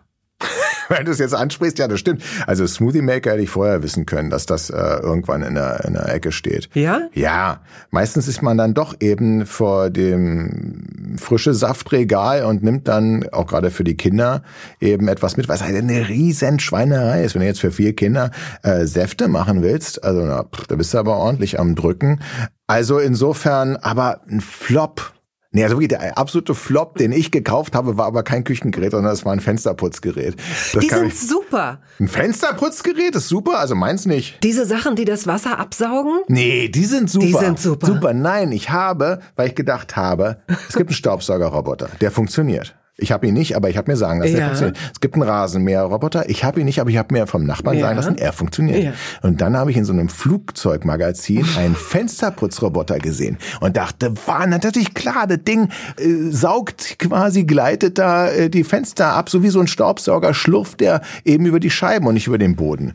Speaker 2: Wenn du es jetzt ansprichst, ja, das stimmt. Also Smoothie Maker hätte ich vorher wissen können, dass das äh, irgendwann in der, in der Ecke steht.
Speaker 1: Ja?
Speaker 2: Ja, meistens ist man dann doch eben vor dem frische Saftregal und nimmt dann, auch gerade für die Kinder, eben etwas mit, was halt eine riesen Schweinerei ist. Wenn du jetzt für vier Kinder äh, Säfte machen willst, also na, pff, da bist du aber ordentlich am Drücken. Also insofern, aber ein Flop. Nee, also wirklich der absolute Flop, den ich gekauft habe, war aber kein Küchengerät, sondern es war ein Fensterputzgerät. Das
Speaker 1: Die sind
Speaker 2: ich,
Speaker 1: super.
Speaker 2: ein Fensterputzgerät ist super, also meins nicht.
Speaker 1: Diese Sachen, die das Wasser absaugen,
Speaker 2: Nee, die sind super.
Speaker 1: Die sind super.
Speaker 2: Super. Nein, ich habe, weil ich gedacht habe, es gibt einen Staubsaugerroboter, der funktioniert. Ich habe ihn nicht, aber ich habe mir sagen lassen,
Speaker 1: Ja.
Speaker 2: er funktioniert. Es gibt einen Rasenmäherroboter, ich habe ihn nicht, aber ich habe mir vom Nachbarn
Speaker 1: Ja.
Speaker 2: sagen lassen, er funktioniert.
Speaker 1: Ja.
Speaker 2: Und dann habe ich in so einem Flugzeugmagazin einen Fensterputzroboter gesehen und dachte, war natürlich klar, das Ding äh, saugt quasi, gleitet da äh, die Fenster ab, so wie so ein Staubsauger schlurft der eben über die Scheiben und nicht über den Boden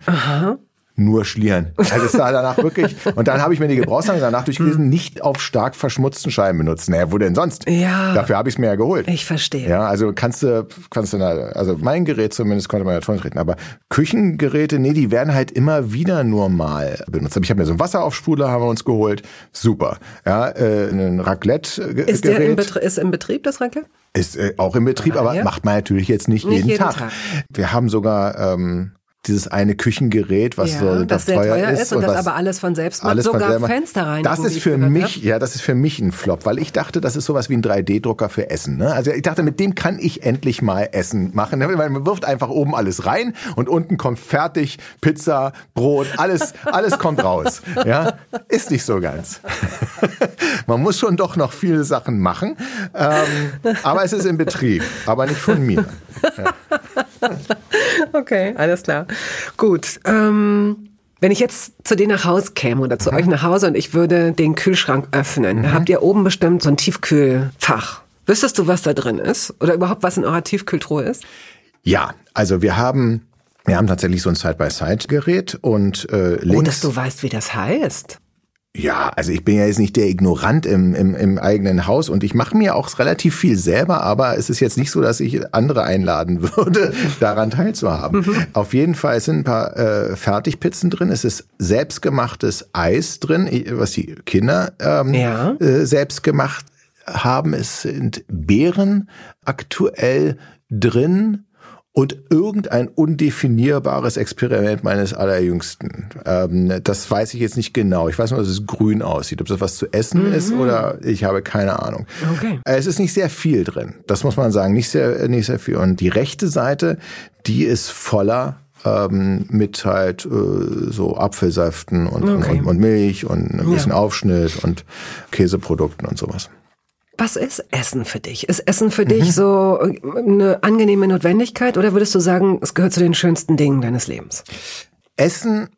Speaker 2: nur schlieren. Also es sah danach wirklich. Und dann habe ich mir die Gebrauchsanweisung danach durchgelesen, nicht auf stark verschmutzten Scheiben benutzen. Naja, wo denn sonst?
Speaker 1: Ja.
Speaker 2: Dafür habe ich es mir ja geholt.
Speaker 1: ich verstehe.
Speaker 2: Ja, also kannst du, kannst du, da, also mein Gerät zumindest konnte man ja schon treten, aber Küchengeräte, nee, die werden halt immer wieder nur mal benutzt. Ich habe mir so einen Wasseraufspuler, haben wir uns geholt, super. Ja, äh, ein Raclette-Gerät
Speaker 1: Ist der im, ist im Betrieb, das Raclette?
Speaker 2: ist äh, auch im Betrieb,
Speaker 1: Ah,
Speaker 2: aber
Speaker 1: ja.
Speaker 2: macht man natürlich jetzt nicht,
Speaker 1: Nicht
Speaker 2: jeden,
Speaker 1: jeden
Speaker 2: Tag.
Speaker 1: Tag.
Speaker 2: Wir haben sogar ähm, dieses eine Küchengerät, was so
Speaker 1: das
Speaker 2: das teuer,
Speaker 1: teuer ist und, das
Speaker 2: was
Speaker 1: aber alles von selbst macht,
Speaker 2: alles
Speaker 1: sogar
Speaker 2: selber-
Speaker 1: Fenster rein.
Speaker 2: Das ist für mich, ja, das ist für mich ein Flop, weil ich dachte, das ist sowas wie ein 3D-Drucker für Essen. Ne? Also ich dachte, mit dem kann ich endlich mal Essen machen. ne? Man wirft einfach oben alles rein und unten kommt fertig Pizza, Brot, alles, alles kommt raus. Ja, ist nicht so ganz. Man muss schon doch noch viele Sachen machen, ähm, aber es ist im Betrieb, aber nicht von mir.
Speaker 1: Okay, alles klar. Gut. Ähm, Wenn ich jetzt zu dir nach Hause käme oder zu mhm. euch nach Hause und ich würde den Kühlschrank öffnen, mhm. habt ihr oben bestimmt so ein Tiefkühlfach. Wüsstest du, was da drin ist? Oder überhaupt, was in eurer Tiefkühltruhe ist?
Speaker 2: Ja, also wir haben wir haben tatsächlich so ein Side-by-Side-Gerät und äh, links.
Speaker 1: Oh, dass du weißt, wie das heißt.
Speaker 2: Ja, also ich bin ja jetzt nicht der Ignorant im, im, im eigenen Haus und ich mache mir auch relativ viel selber, aber es ist jetzt nicht so, dass ich andere einladen würde, daran teilzuhaben. Mhm. Auf jeden Fall sind ein paar äh, Fertigpizzen drin, es ist selbstgemachtes Eis drin, was die Kinder ähm, ja. äh, selbst gemacht haben. Es sind Beeren aktuell drin und irgendein undefinierbares Experiment meines Allerjüngsten. Ähm, das weiß ich jetzt nicht genau. Ich weiß nur, dass es grün aussieht. Ob das was zu essen mhm. ist oder ich habe keine Ahnung. Okay. Es ist nicht sehr viel drin. Das muss man sagen. Nicht sehr, nicht sehr viel. Und die rechte Seite, die ist voller ähm, mit halt äh, so Apfelsäften und, okay. und, und, Milch und ein bisschen ja. Aufschnitt und Käseprodukten und sowas.
Speaker 1: Was ist Essen für dich? Ist Essen für mhm. dich so äh, eine angenehme Notwendigkeit oder würdest du sagen, es gehört zu den schönsten Dingen deines Lebens?
Speaker 2: Essen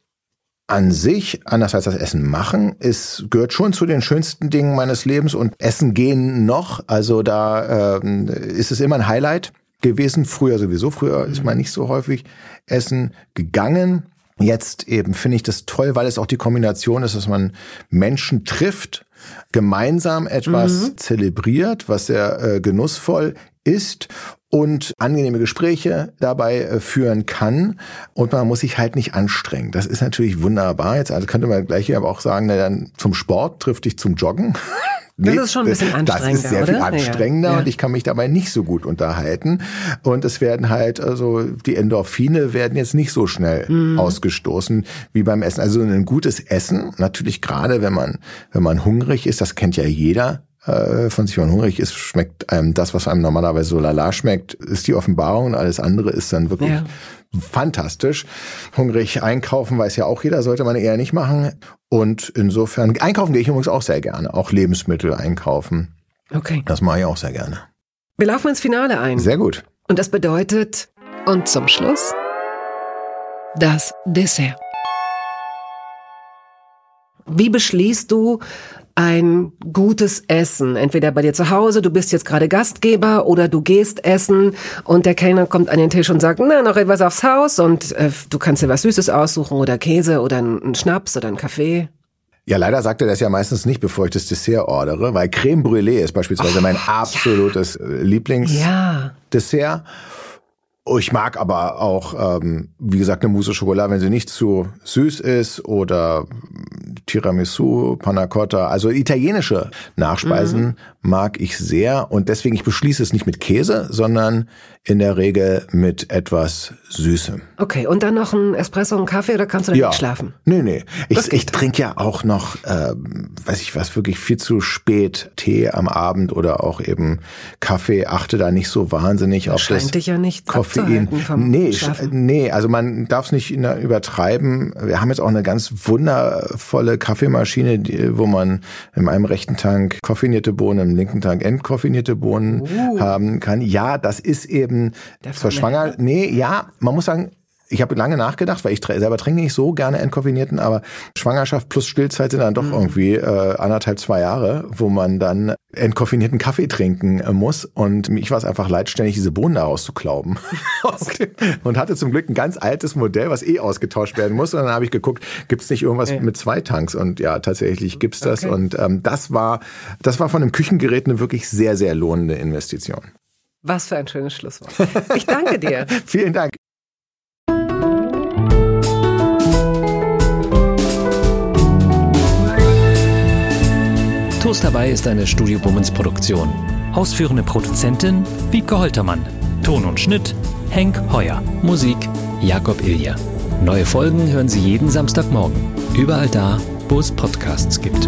Speaker 2: an sich, anders als das Essen machen, ist, gehört schon zu den schönsten Dingen meines Lebens und Essen gehen noch. Also da ähm, ist es immer ein Highlight gewesen. Früher sowieso. Früher ist man nicht so häufig essen gegangen. Jetzt eben finde ich das toll, weil es auch die Kombination ist, dass man Menschen trifft, gemeinsam etwas mhm. zelebriert, was sehr äh, genussvoll ist und angenehme Gespräche dabei äh, führen kann und man muss sich halt nicht anstrengen. Das ist natürlich wunderbar. Jetzt also könnte man gleich aber auch sagen, na dann zum Sport trifft dich zum Joggen.
Speaker 1: Nee, das ist schon ein bisschen anstrengender.
Speaker 2: Das ist sehr
Speaker 1: oder?
Speaker 2: viel anstrengender ja. und ich kann mich dabei nicht so gut unterhalten. Und es werden halt, also die Endorphine werden jetzt nicht so schnell mhm. ausgestoßen wie beim Essen. Also ein gutes Essen, natürlich gerade wenn man, wenn man hungrig ist, das kennt ja jeder, äh, von sich, wenn man hungrig ist, schmeckt einem das, was einem normalerweise so lala schmeckt, ist die Offenbarung und alles andere ist dann wirklich ja. fantastisch. Hungrig einkaufen weiß ja auch jeder, sollte man eher nicht machen. Und insofern, einkaufen gehe ich übrigens auch sehr gerne, auch Lebensmittel einkaufen. Okay. Das mache ich auch sehr gerne.
Speaker 1: Wir laufen ins Finale ein.
Speaker 2: Sehr gut.
Speaker 1: Und das bedeutet, und zum Schluss, das Dessert. Wie beschließt du, ein gutes Essen. Entweder bei dir zu Hause, du bist jetzt gerade Gastgeber oder du gehst essen und der Kellner kommt an den Tisch und sagt, na, noch etwas aufs Haus und äh, du kannst dir was Süßes aussuchen oder Käse oder einen Schnaps oder einen Kaffee.
Speaker 2: Ja, leider sagt er das ja meistens nicht, bevor ich das Dessert ordere, weil Creme Brûlée ist beispielsweise oh, mein absolutes ja. Lieblingsdessert. Ja. Oh, ich mag aber auch, ähm, wie gesagt, eine Mousse Schokolade, wenn sie nicht zu süß ist oder Tiramisu, Panna Cotta, also italienische Nachspeisen mhm. mag ich sehr und deswegen ich beschließe es nicht mit Käse, sondern in der Regel mit etwas Süßem.
Speaker 1: Okay, und dann noch ein Espresso und Kaffee oder kannst du dann ja. nicht schlafen?
Speaker 2: Nee, nee. Ich, ich trinke ja auch noch, äh, weiß ich was, wirklich viel zu spät Tee am Abend oder auch eben Kaffee. Achte da nicht so wahnsinnig
Speaker 1: das
Speaker 2: auf
Speaker 1: das dich ja nicht
Speaker 2: Koffein. Vom nee, nee, also man darf es nicht übertreiben. Wir haben jetzt auch eine ganz wundervolle Kaffeemaschine, die, wo man in einem rechten Tank koffinierte Bohnen, im linken Tank entkoffinierte Bohnen uh. haben kann. Ja, das ist eben zur Schwanger. Nee, ja, man muss sagen, ich habe lange nachgedacht, weil ich selber trinke nicht so gerne entkoffinierten, aber Schwangerschaft plus Stillzeit sind dann doch mhm. irgendwie äh, anderthalb, zwei Jahre, wo man dann entkoffinierten Kaffee trinken äh, muss. Und mich war es einfach leid, ständig diese Bohnen daraus zu klauben. und hatte zum Glück ein ganz altes Modell, was eh ausgetauscht werden muss. Und dann habe ich geguckt, gibt es nicht irgendwas okay. mit zwei Tanks? Und ja, tatsächlich gibt's das. Okay. Und ähm, das war, das war von einem Küchengerät eine wirklich sehr, sehr lohnende Investition.
Speaker 1: Was für ein schönes Schlusswort. Ich danke dir.
Speaker 2: Vielen Dank.
Speaker 3: Toast dabei ist eine Studio Bummens Produktion. Ausführende Produzentin Wiebke Holtermann. Ton und Schnitt Henk Heuer. Musik Jakob Ilja. Neue Folgen hören Sie jeden Samstagmorgen. Überall da, wo es Podcasts gibt.